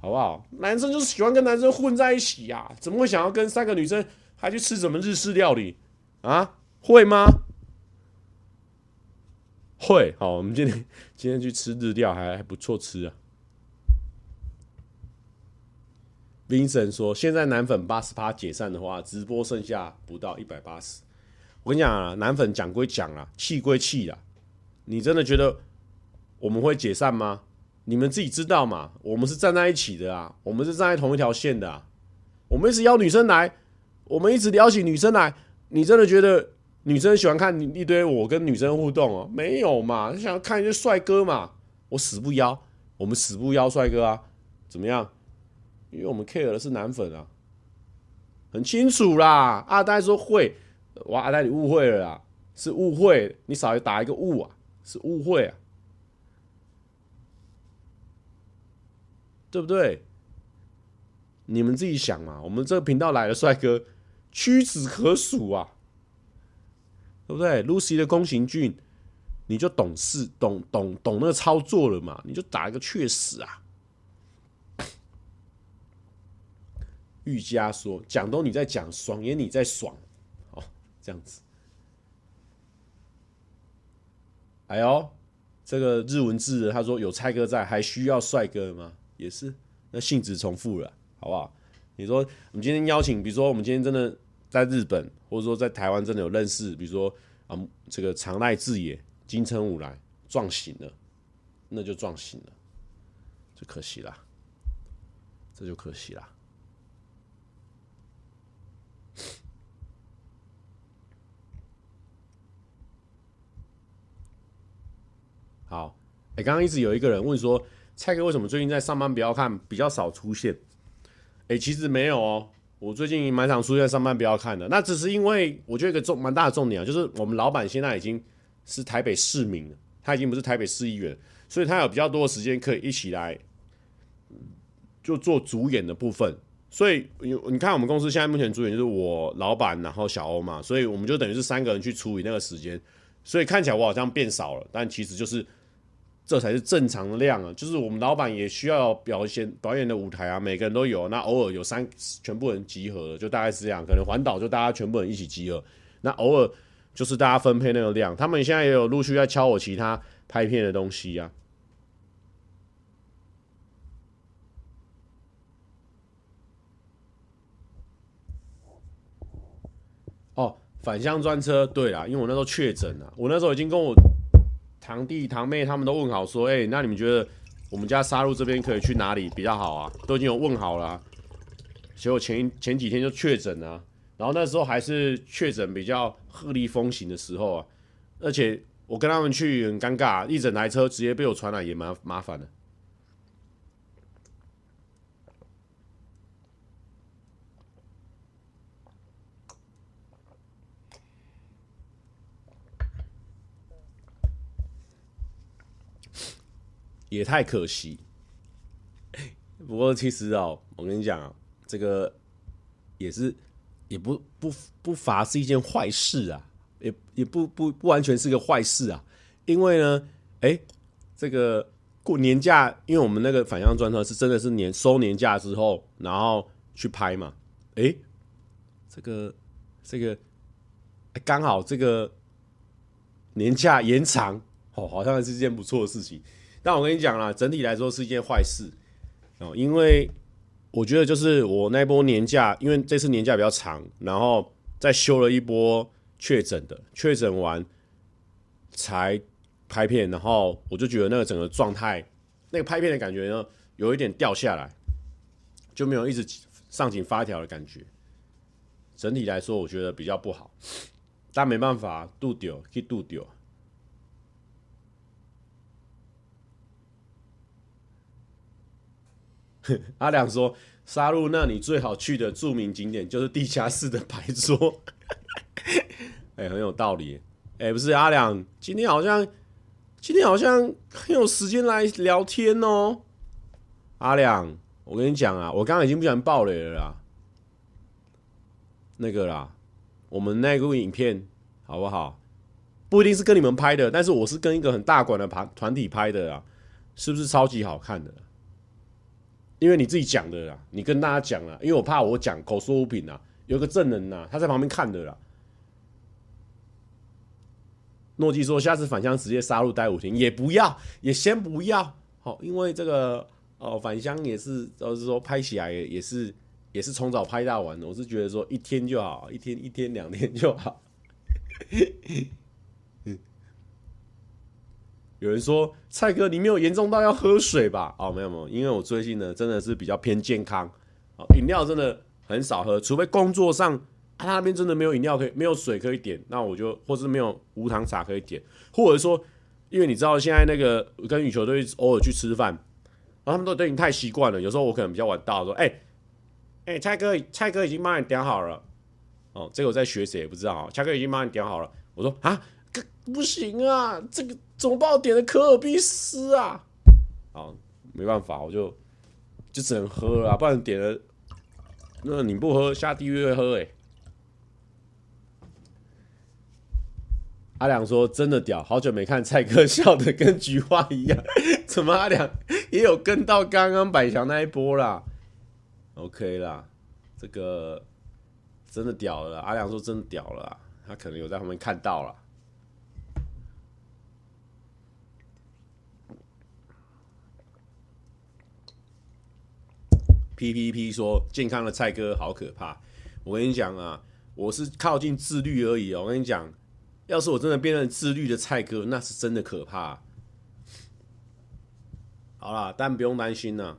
好不好？男生就是喜欢跟男生混在一起呀，怎么会想要跟三个女生还去吃什么日式料理啊？会吗？会，好，我们今天今天去吃日料还还不错吃啊。Vincent 说：“现在男粉八十趴解散的话，直播剩下不到一百八十。我跟你讲啊，男粉讲归讲啊，气归气啊。你真的觉得我们会解散吗？你们自己知道嘛。我们是站在一起的啊，我们是站在同一条线的啊。我们一直邀女生来，我们一直邀请女生来。你真的觉得女生喜欢看一堆我跟女生互动哦？没有嘛，想要看一些帅哥嘛。我死不邀，我们死不邀帅哥啊。怎么样？”因为我们 care 的是男粉啊，很清楚啦。阿呆说会，哇，阿呆你误会了啦，是误会，你少打一个误啊，是误会啊，对不对？你们自己想嘛，我们这个频道来的帅哥屈指可数啊，对不对？Lucy 的宫行俊，你就懂事，懂懂懂那个操作了嘛，你就打一个确实啊。玉佳说：“讲都你在讲，爽也你在爽，哦，这样子。哎呦，这个日文字他说有蔡哥在，还需要帅哥吗？也是，那性质重复了，好不好？你说我们今天邀请，比如说我们今天真的在日本，或者说在台湾真的有认识，比如说啊、嗯，这个长濑智也、金城武来撞醒了，那就撞醒了，就可惜了，这就可惜了。”好，哎、刚刚一直有一个人问说，蔡哥为什么最近在上班不要看比较少出现？哎、其实没有哦，我最近蛮常出现在上班不要看的。那只是因为我觉得一个重蛮大的重点啊，就是我们老板现在已经是台北市民了，他已经不是台北市议员，所以他有比较多的时间可以一起来就做主演的部分。所以你你看，我们公司现在目前主演就是我老板，然后小欧嘛，所以我们就等于是三个人去处理那个时间，所以看起来我好像变少了，但其实就是。这才是正常的量啊。就是我们老板也需要表现表演的舞台啊，每个人都有。那偶尔有三全部人集合了，就大概是这样。可能环岛就大家全部人一起集合。那偶尔就是大家分配那个量。他们现在也有陆续在敲我其他拍片的东西啊。哦，返乡专车，对啦，因为我那时候确诊了，我那时候已经跟我堂弟堂妹他们都问好，说，哎、那你们觉得我们家沙鹿这边可以去哪里比较好啊？都已经有问好了、啊，结果前前几天就确诊了，然后那时候还是确诊比较鹤立风行的时候啊，而且我跟他们去很尴尬，一整台车直接被我传染，也蛮麻烦的。也太可惜。不过其实哦，我跟你讲啊，这个也是也不不不乏是一件坏事啊，也也不不不完全是个坏事啊。因为呢，哎，这个过年假，因为我们那个返乡专车是真的是年收年假之后，然后去拍嘛。哎，这个这个刚好这个年假延长，哦，好像是一件不错的事情。但我跟你讲啦，整体来说是一件坏事哦，因为我觉得就是我那波年假，因为这次年假比较长，然后再休了一波确诊的，确诊完才拍片，然后我就觉得那个整个状态，那个拍片的感觉呢，有一点掉下来，就没有一直上紧发条的感觉。整体来说，我觉得比较不好，但没办法，度丢可以度丢。阿良说：“沙鹿，那你最好去的著名景点就是地下室的牌桌。”哎、很有道理。哎、不是阿良，今天好像今天好像很有时间来聊天哦。阿良，我跟你讲啊，我刚刚已经不想爆雷了啦。那个啦，我们那部影片好不好？不一定是跟你们拍的，但是我是跟一个很大馆的团团体拍的啊，是不是超级好看的？因为你自己讲的啦，你跟大家讲啦，因为我怕我讲口说无凭呐，有个证人呐，他在旁边看的啦。诺基说下次返乡直接杀入待五天，也不要，也先不要，好，因为这个哦返乡也是，就是说拍起来也是也是从早拍到晚，我是觉得说一天就好，一天一天两天就好。有人说：“蔡哥，你没有严重到要喝水吧？”哦，没有没有，因为我最近呢真的是比较偏健康，哦，饮料真的很少喝，除非工作上他那边真的没有饮料可以，没有水可以点，那我就或是没有无糖茶可以点，或者说，因为你知道现在那个跟羽球队偶尔去吃饭，然后他们都对你太习惯了，有时候我可能比较晚到，说：“哎、欸，哎、蔡哥，蔡哥已经帮你点好了。”哦，这个我在学谁也不知道，蔡哥已经帮你点好了。我说：“啊。”不行啊，这个怎么帮我点的可尔必思啊？啊，没办法，我就就只能喝了，不然点了，那你不喝下地狱会喝哎、阿良说真的屌，好久没看蔡哥笑的跟菊花一样，怎么阿良也有跟到刚刚百强那一波啦？OK 啦，这个真的屌了，阿良说真的屌了，他可能有在旁边看到了。P P P 说健康的蔡哥好可怕，我跟你讲啊，我是靠近自律而已哦。我跟你讲，要是我真的变成自律的蔡哥，那是真的可怕。好啦，但不用担心呐。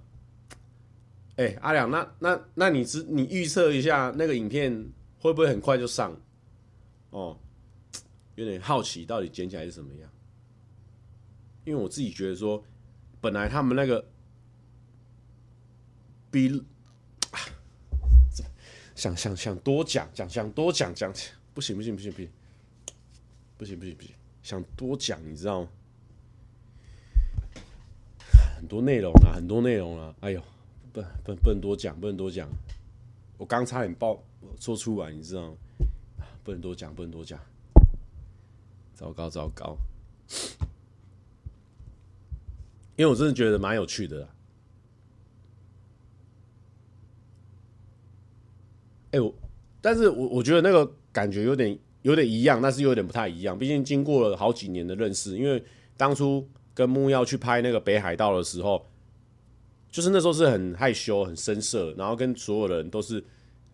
哎、阿良，那那那你知你预测一下那个影片会不会很快就上？哦，有点好奇，到底剪起来是什么样？因为我自己觉得说，本来他们那个。比想想想多讲讲想多讲讲，不行不行不行不行不行不行不行，想多讲你知道吗？很多内容啊，很多内容啊，哎呦，不不不能多讲，不能多讲。我刚差点爆说出来，你知道吗？不能多讲，不能多讲。糟糕糟糕。因为我真的觉得蛮有趣的。哎、欸，我，但是我我觉得那个感觉有点有点一样，但是又有点不太一样。毕竟经过了好几年的认识，因为当初跟木曜去拍那个北海道的时候，就是那时候是很害羞、很生涩，然后跟所有人都是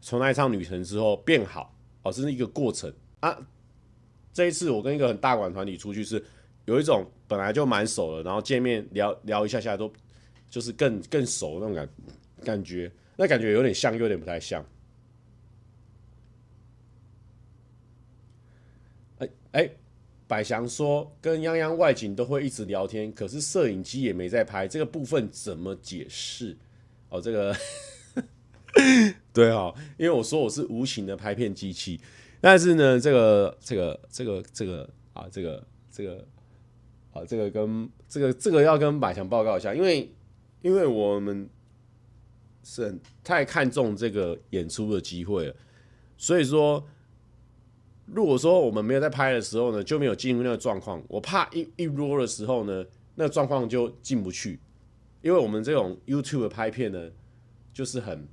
从那一趟旅程之后变好，哦，这是一个过程啊。这一次我跟一个很大馆团体出去，是有一种本来就蛮熟了，然后见面聊聊一下下都就是更更熟那种感感觉，那感觉有点像，又有点不太像。哎，百祥说跟泱泱外景都会一直聊天，可是摄影机也没在拍，这个部分怎么解释？哦，这个 对哦，因为我说我是无情的拍片机器，但是呢，这个这个这个这个啊，这个这个啊，这个跟这个这个要跟百祥报告一下，因为因为我们是太看重这个演出的机会了，所以说。如果说我们没有在拍的时候呢，就没有进入那个状况。我怕一一 roll 的时候呢，那状况就进不去，因为我们这种 YouTube 的拍片呢，就是很，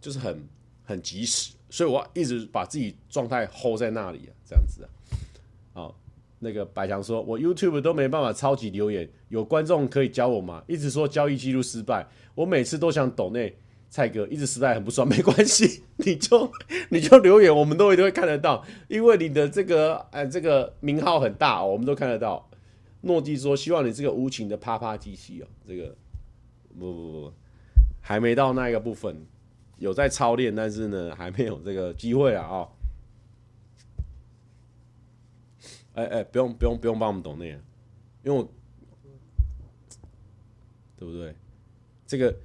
就是很很及时，所以我一直把自己状态 hold 在那里啊，这样子啊。好，那个白强说，我 YouTube 都没办法超级留言，有观众可以教我吗？一直说交易记录失败，我每次都想抖内。蔡哥一直实在很不爽，没关系，你就你就留言，我们都一定会看得到，因为你的这个呃这个名号很大，哦，我们都看得到。诺基说希望你这个无情的啪啪机器哦，这个不不不，还没到那个部分，有在操练，但是呢还没有这个机会啊啊。哎、哎、不用不用不用帮我们懂那个，因为我对不对？这个。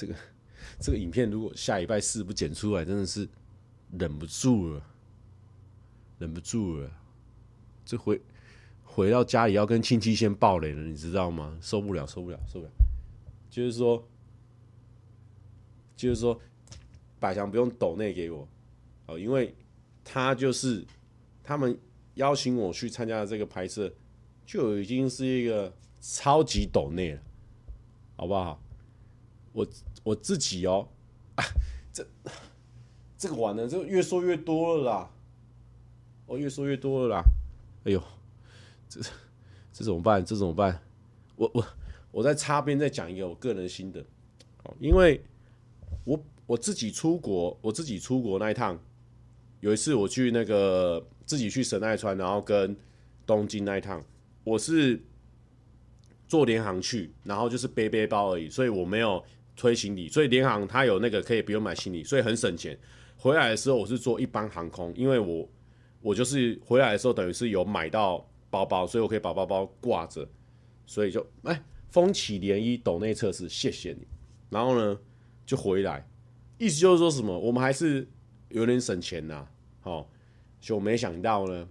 这个 这个影片如果下礼拜四不剪出来，真的是忍不住了，忍不住了。这回回到家里要跟亲戚先爆雷了，你知道吗？受不了，受不了，受不了。就是说，就是说，百强不用抖内给我哦，因为他就是他们邀请我去参加的这个拍摄，就已经是一个超级抖内了，好不好？我。我自己哦，啊，这这个完了，这越说越多了啦，我越说越多了啦，哎呦，这这怎么办？这怎么办？我我我在插边再讲一个我个人心得，哦，因为我我自己出国，我自己出国那一趟，有一次我去那个自己去神奈川，然后跟东京那一趟，我是坐联航去，然后就是背背包而已，所以我没有。推行李，所以联航它有那个可以不用买行李，所以很省钱。回来的时候我是坐一般航空，因为我我就是回来的时候等于是有买到包包，所以我可以把包包挂着，所以就哎，风起涟漪抖内测试，谢谢你。然后呢就回来，意思就是说什么，我们还是有点省钱呐。好，就没想到呢，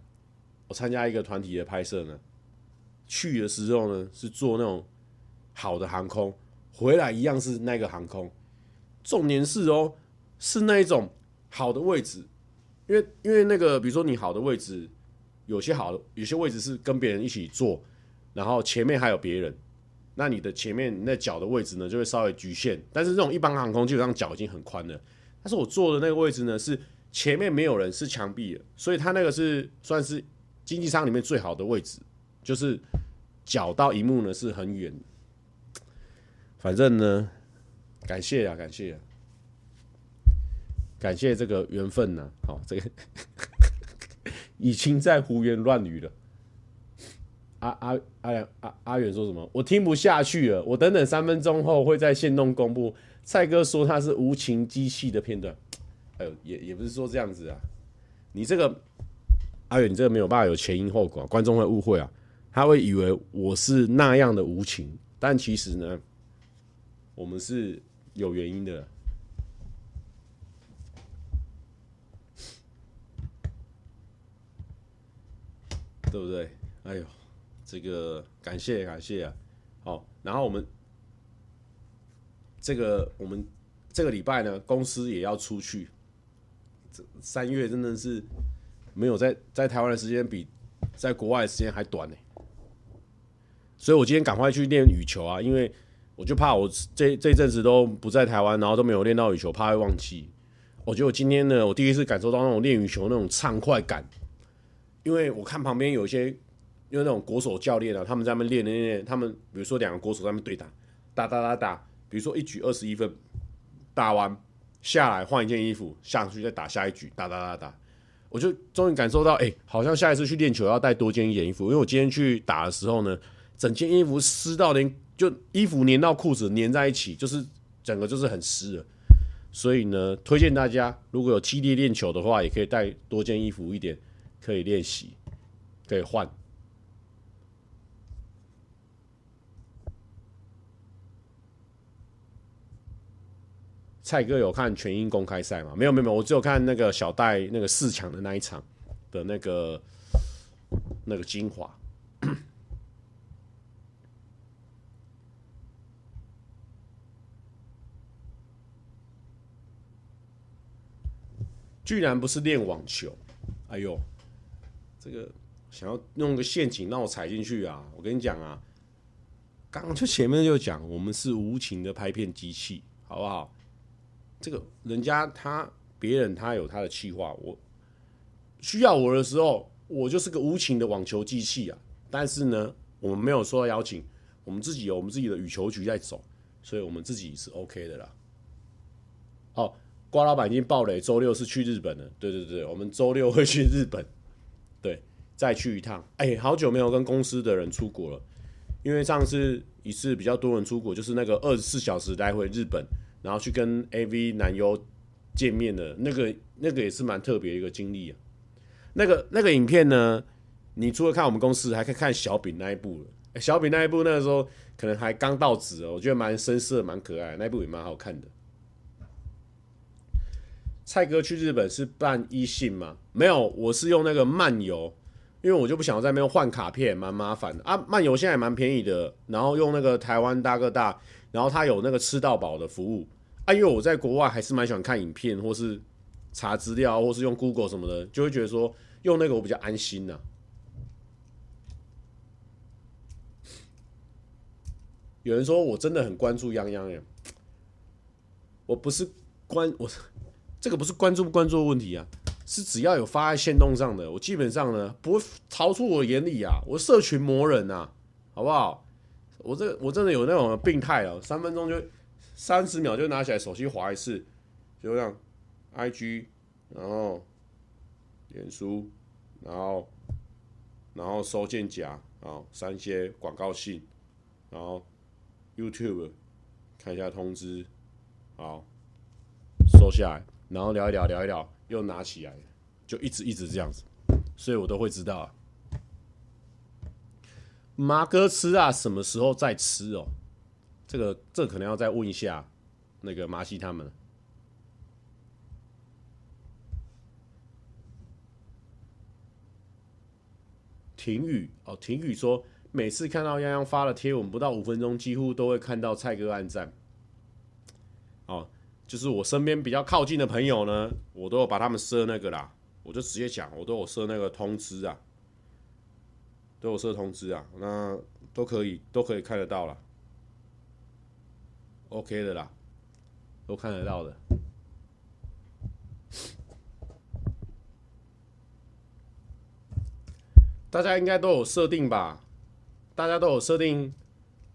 我参加一个团体的拍摄呢，去的时候呢是坐那种好的航空。回来一样是那个航空，重点是哦，是那一种好的位置，因为因为那个比如说你好的位置，有些好的有些位置是跟别人一起坐，然后前面还有别人，那你的前面那脚的位置呢就会稍微局限，但是这种一般航空基本上脚已经很宽了，但是我坐的那个位置呢是前面没有人是墙壁的，所以它那个是算是经济舱里面最好的位置，就是脚到荧幕呢是很远。反正呢，感谢啊，感谢啊，感谢这个缘分呐。好，这个已经在胡言乱语了。阿阿阿阿阿远说什么？我听不下去了。我等等三分钟后会在线动公布。蔡哥说他是无情机器的片段。哎呦，也也不是说这样子啊。你这个阿远，你这个没有办法有前因后果，观众会误会啊。他会以为我是那样的无情，但其实呢。我们是有原因的，对不对？哎呦，这个感谢感谢啊！好，然后我们这个我们这个礼拜呢，公司也要出去。这三月真的是没有在在台湾的时间比在国外的时间还短呢。所以我今天赶快去练羽球啊，因为我就怕我这这阵子都不在台湾，然后都没有练到羽球，怕会忘记。我觉得我今天呢，我第一次感受到那种练羽球那种畅快感，因为我看旁边有一些，因为那种国手教练啊，他们在那边练练练，他们比如说两个国手在那边对打，打打打打，比如说一局二十一分，打完下来换一件衣服下去再打下一局，打打打打，我就终于感受到，哎、好像下一次去练球要带多件一点衣服，因为我今天去打的时候呢，整件衣服湿到连就衣服粘到裤子粘在一起，就是整个就是很湿了。所以呢，推荐大家如果有激烈练球的话，也可以带多件衣服一点，可以练习，可以换。蔡哥有看全英公开赛吗？没有没有没有，我只有看那个小戴那个四强的那一场的那个那个精华。居然不是练网球，哎呦，这个想要弄个陷阱让我踩进去啊！我跟你讲啊，刚就前面就讲，我们是无情的拍片机器，好不好？这个人家他别人他有他的企划，我需要我的时候，我就是个无情的网球机器啊！但是呢，我们没有收到邀请，我们自己有我们自己的羽球局在走，所以我们自己是 OK 的啦。好。瓜老板已经爆雷，周六是去日本了。对对对，我们周六会去日本，对，再去一趟。哎、好久没有跟公司的人出国了，因为上次一次比较多人出国，就是那个二十四小时来回日本，然后去跟 AV 男优见面的那个，那个也是蛮特别一个经历啊。那个那个影片呢，你除了看我们公司，还可以看小饼那一部了、欸、小饼那一部那个时候可能还刚到职哦，我觉得蛮深色、蛮可爱，那一部也蛮好看的。蔡哥去日本是办 eSIM 吗？没有，我是用那个漫游，因为我就不想要在那边换卡片，蛮麻烦的啊。漫游现在也蛮便宜的，然后用那个台湾大哥大，然后他有那个吃到饱的服务啊。因为我在国外还是蛮喜欢看影片，或是查资料，或是用 Google 什么的，就会觉得说用那个我比较安心呐、有人说我真的很关注泱泱耶，我不是关我。这个不是关注不关注的问题啊，是只要有发在线动上的，我基本上呢不会逃出我眼里啊，我社群魔人啊，好不好？我这我真的有那种病态啊，三分钟就三十秒就拿起来手机划一次，就这样，IG，然后脸书，然后然后收件夹，然后删一些广告信，然后 YouTube 看一下通知，好，收下来。然后聊一聊，聊一聊，又拿起来，就一直一直这样子，所以我都会知道啊。麻哥吃啊，什么时候再吃哦？这个这可能要再问一下那个麻西他们。婷宇哦，婷宇说，每次看到泱泱发了贴文，不到五分钟，几乎都会看到蔡哥按赞。哦。就是我身边比较靠近的朋友呢，我都有把他们设那个啦，我就直接讲，我都有设那个通知啊，都有设通知啊，那都可以都可以看得到了，OK 的啦，都看得到的。大家应该都有设定吧？大家都有设定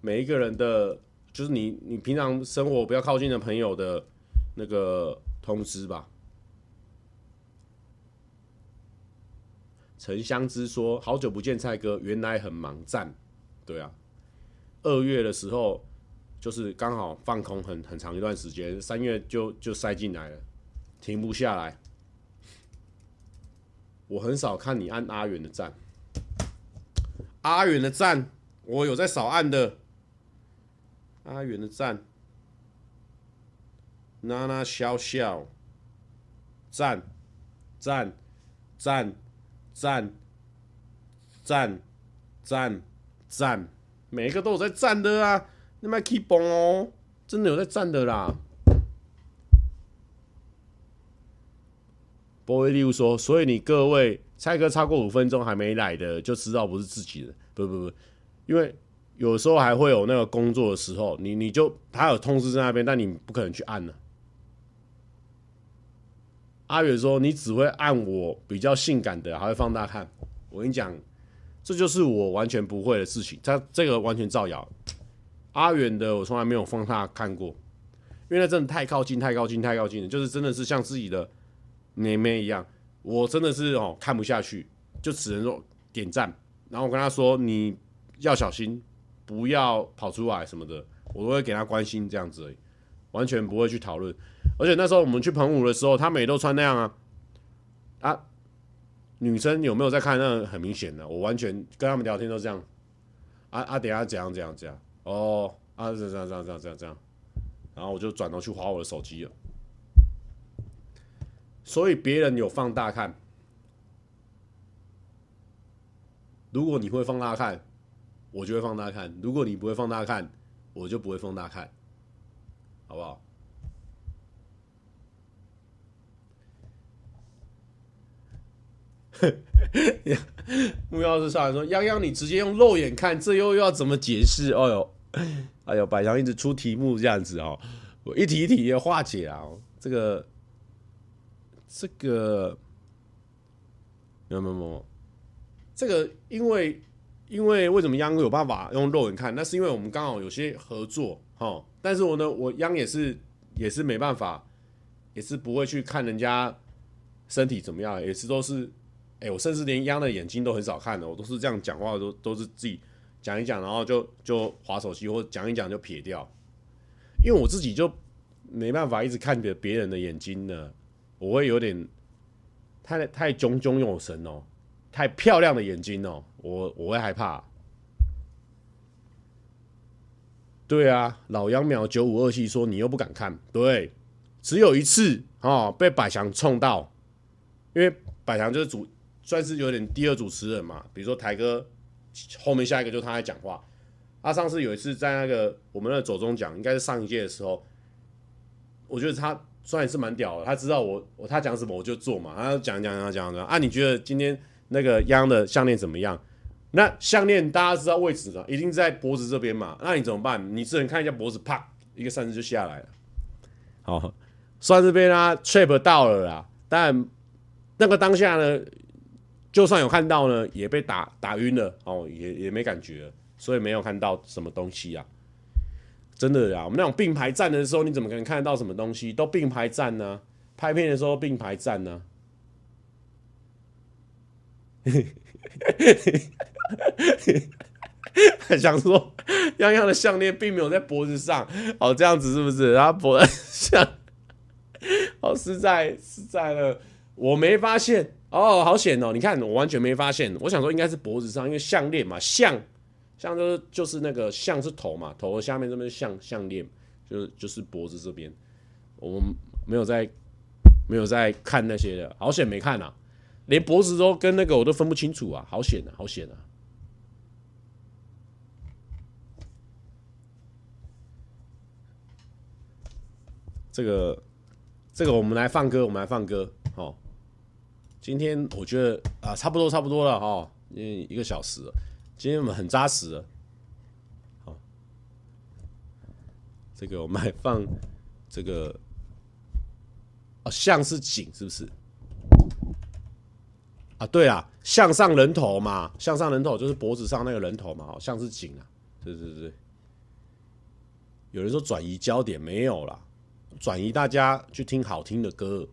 每一个人的，就是你你平常生活比较靠近的朋友的。那个通知吧。陈香芝说：“好久不见，蔡哥，原来很忙，赞。”对啊，二月的时候就是刚好放空很很长一段时间，三月就就塞进来了，停不下来。我很少看你按阿元的赞，阿元的赞我有在少按的，阿元的赞。娜娜笑笑，赞赞赞赞赞赞赞，每一个都有在赞的啊！你们 keep on 哦，真的有在赞的啦。波威利乌说，所以你各位蔡哥超过五分钟还没来的，就知道不是自己的。不不不，因为有时候还会有那个工作的时候，你你就他有通知在那边，但你不可能去按了。阿远说：“你只会按我比较性感的，还会放大看。”我跟你讲，这就是我完全不会的事情。他这个完全造谣。阿远的我从来没有放大看过，因为那真的太靠近、太靠近、太靠近了，就是真的是像自己的妹妹一样。我真的是哦看不下去，就只能说点赞。然后我跟他说：“你要小心，不要跑出来什么的。”我都会给他关心这样子而已，完全不会去讨论。而且那时候我们去澎湖的时候，他们也都穿那样啊啊！女生有没有在看？那很明显的，我完全跟他们聊天都这样。啊啊，等下怎样怎样怎样？哦啊，这样这样这样这样这样。然后我就转头去划我的手机了。所以别人有放大看，如果你会放大看，我就会放大看；如果你不会放大看，我就不会放大看，好不好？目标是上来说，泱泱你直接用肉眼看，这又要怎么解释？哦呦，哎呦，百强一直出题目这样子哦，我一题一题的化解啊。这个，这个，没有没有没有，这个因为因为为什么泱有办法用肉眼看？那是因为我们刚好有些合作哈。但是我呢，我央也是也是没办法，也是不会去看人家身体怎么样，也是都是。哎、我甚至连央的眼睛都很少看的，我都是这样讲话，都都是自己讲一讲，然后就就划手机或讲一讲就撇掉，因为我自己就没办法一直看着别人的眼睛呢，我会有点太太炯炯有神哦，太漂亮的眼睛哦，我我会害怕。对啊，老杨苗九五二七说你又不敢看，对，只有一次哦，被百强冲到，因为百强就是主。算是有点第二主持人嘛，比如说台哥后面下一个就他在讲话。他上次有一次在那个我们的走中讲，应该是上一届的时候，我觉得他算是蛮屌的，他知道我我他讲什么我就做嘛，他讲讲讲讲讲啊，你觉得今天那个央的项链怎么样？那项链大家知道位置的，一定在脖子这边嘛，那你怎么办？你只能看一下脖子，啪，一个扇子就下来了。好，算这边啊，trap 到了啦，但那个当下呢？就算有看到呢，也被打打晕了哦，也也没感觉，所以没有看到什么东西啊。真的呀，我们那种并排站的时候，你怎么可能看得到什么东西？都并排站呢，拍片的时候并排站呢。想说，泱泱的项链并没有在脖子上，哦，这样子是不是？然后脖子像，好实在实在了，我没发现。哦，好险哦！你看，我完全没发现。我想说应该是脖子上，因为项链嘛，项项就是就是那个项是头嘛，头下面这边项项链，就是就是脖子这边。我们没有在没有在看那些的，好险没看啊！连脖子都跟那个我都分不清楚啊，好险啊，好险啊！这个这个，我们来放歌，我们来放歌，好。今天我觉得啊，差不多差不多了哈，因为一个小时了，今天我们很扎实了。这个我们来放这个，啊，像是井是不是？啊，对啊，向上人头嘛，向上人头就是脖子上那个人头嘛，好像是井啊，对对对。有人说转移焦点没有啦，转移大家去听好听的歌。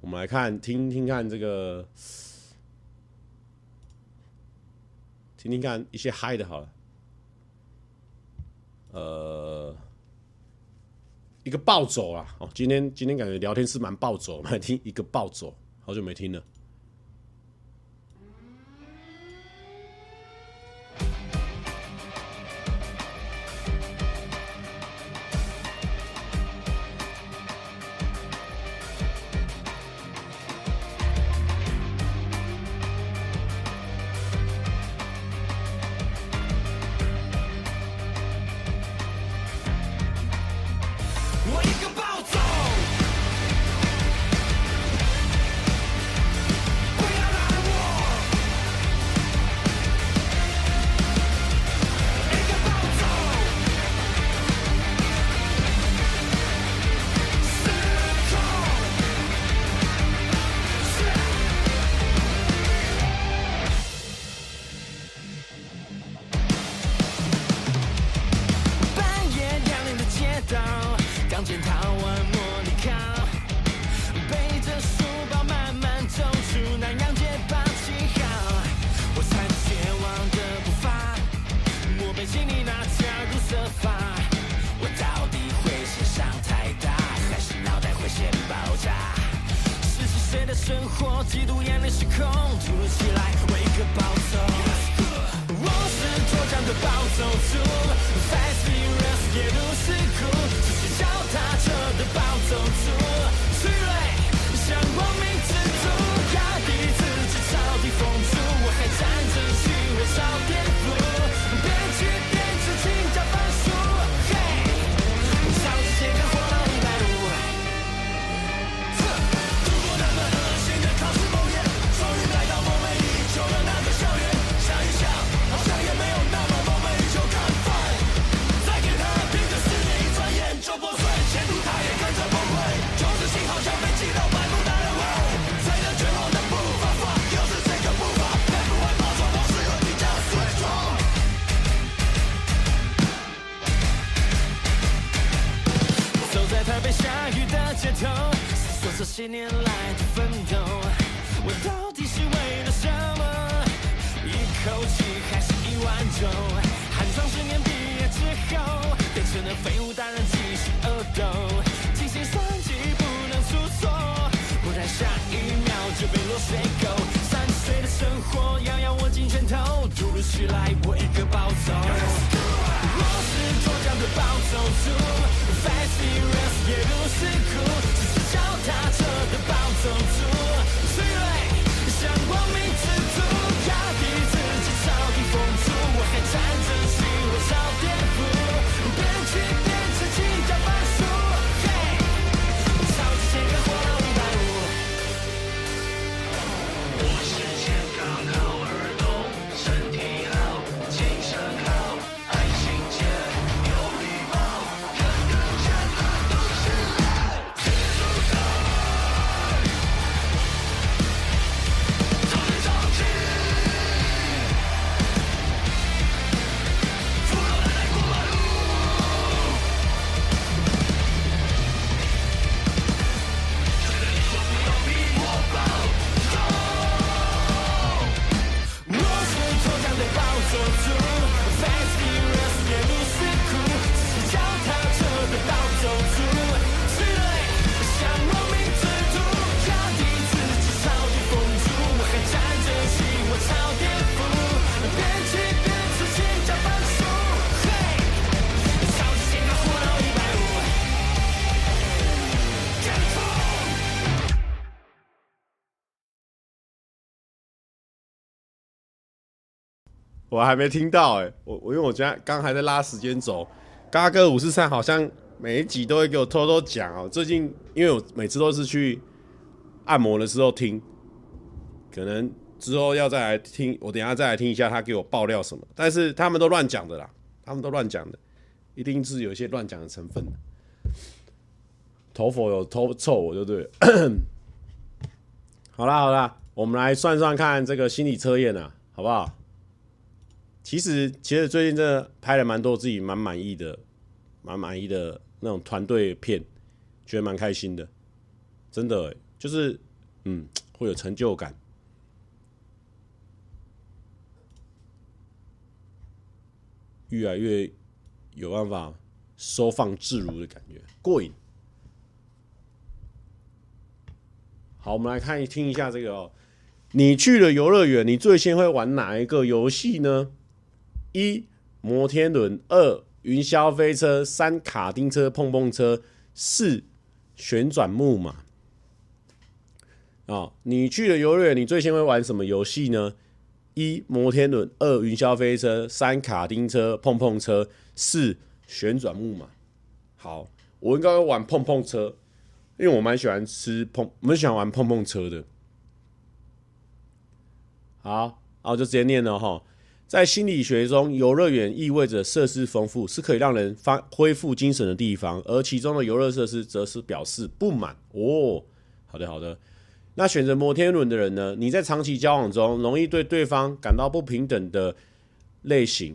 我们来看，听听看这个，听听看一些嗨的，好了。呃，一个暴走啊！哦，今天今天感觉聊天是蛮暴走，我们来听一个暴走，好久没听了。这些我还没听到哎、我我因为我家刚还在拉时间轴，嘎哥五四三好像每一集都会给我偷偷讲哦。最近因为我每次都是去按摩的时候听，可能之后要再来听，我等下再来听一下他给我爆料什么。但是他们都乱讲的啦，他们都乱讲的，一定是有一些乱讲的成分的。头佛有偷臭我就对了。好啦好啦，我们来算算看这个心理测验啊，好不好？其实，其实最近真的拍了蛮多自己蛮满意的、蛮满意的那种团队片，觉得蛮开心的，真的、就是嗯，会有成就感，越来越有办法收放自如的感觉，过瘾。好，我们来看听一下这个哦、你去了游乐园，你最先会玩哪一个游戏呢？一摩天轮，二云霄飞车，三卡丁车、碰碰车，四旋转木马。啊，你去了游乐园，你最先会玩什么游戏呢？一摩天轮，二云霄飞车，三卡丁车、碰碰车，四旋转木马。好，我应该会玩碰碰车，因为我蛮喜欢吃碰，蛮喜欢玩碰碰车的。好，然后就直接念了哈。在心理学中，游乐园意味着设施丰富，是可以让人发恢复精神的地方，而其中的游乐设施则是表示不满。哦，好的好的。那选择摩天轮的人呢？你在长期交往中容易对对方感到不平等的类型。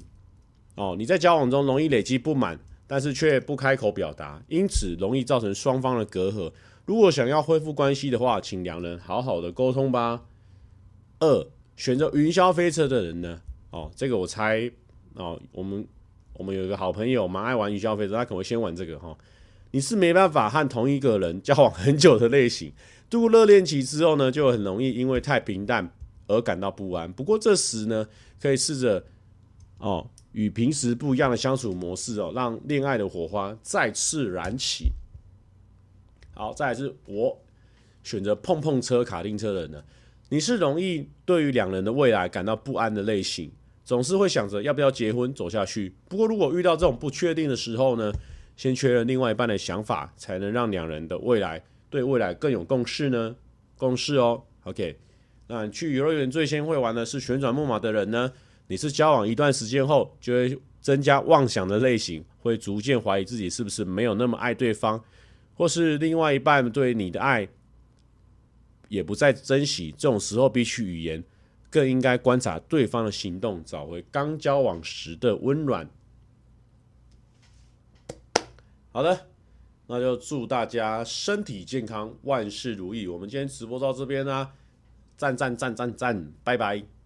哦，你在交往中容易累积不满，但是却不开口表达，因此容易造成双方的隔阂。如果想要恢复关系的话，请两人好好的沟通吧。二，选择云霄飞车的人呢？哦，这个我猜哦，我们我们有一个好朋友蛮爱玩云霄飞车，他可能会先玩这个哈、哦。你是没办法和同一个人交往很久的类型，度过热恋期之后呢，就很容易因为太平淡而感到不安。不过这时呢，可以试着哦，与平时不一样的相处模式哦，让恋爱的火花再次燃起。好，再来是我选择碰碰车、卡丁车的人呢，你是容易对于两人的未来感到不安的类型，总是会想着要不要结婚走下去。不过如果遇到这种不确定的时候呢，先确认另外一半的想法，才能让两人的未来对未来更有共识呢。共识哦，OK。那去游乐园最先会玩的是旋转木马的人呢？你是交往一段时间后就会增加妄想的类型，会逐渐怀疑自己是不是没有那么爱对方，或是另外一半对你的爱也不再珍惜。这种时候必须语言，更应该观察对方的行动，找回刚交往时的温暖。好的，那就祝大家身体健康，万事如意。我们今天直播到这边啦，赞赞赞赞赞，拜拜。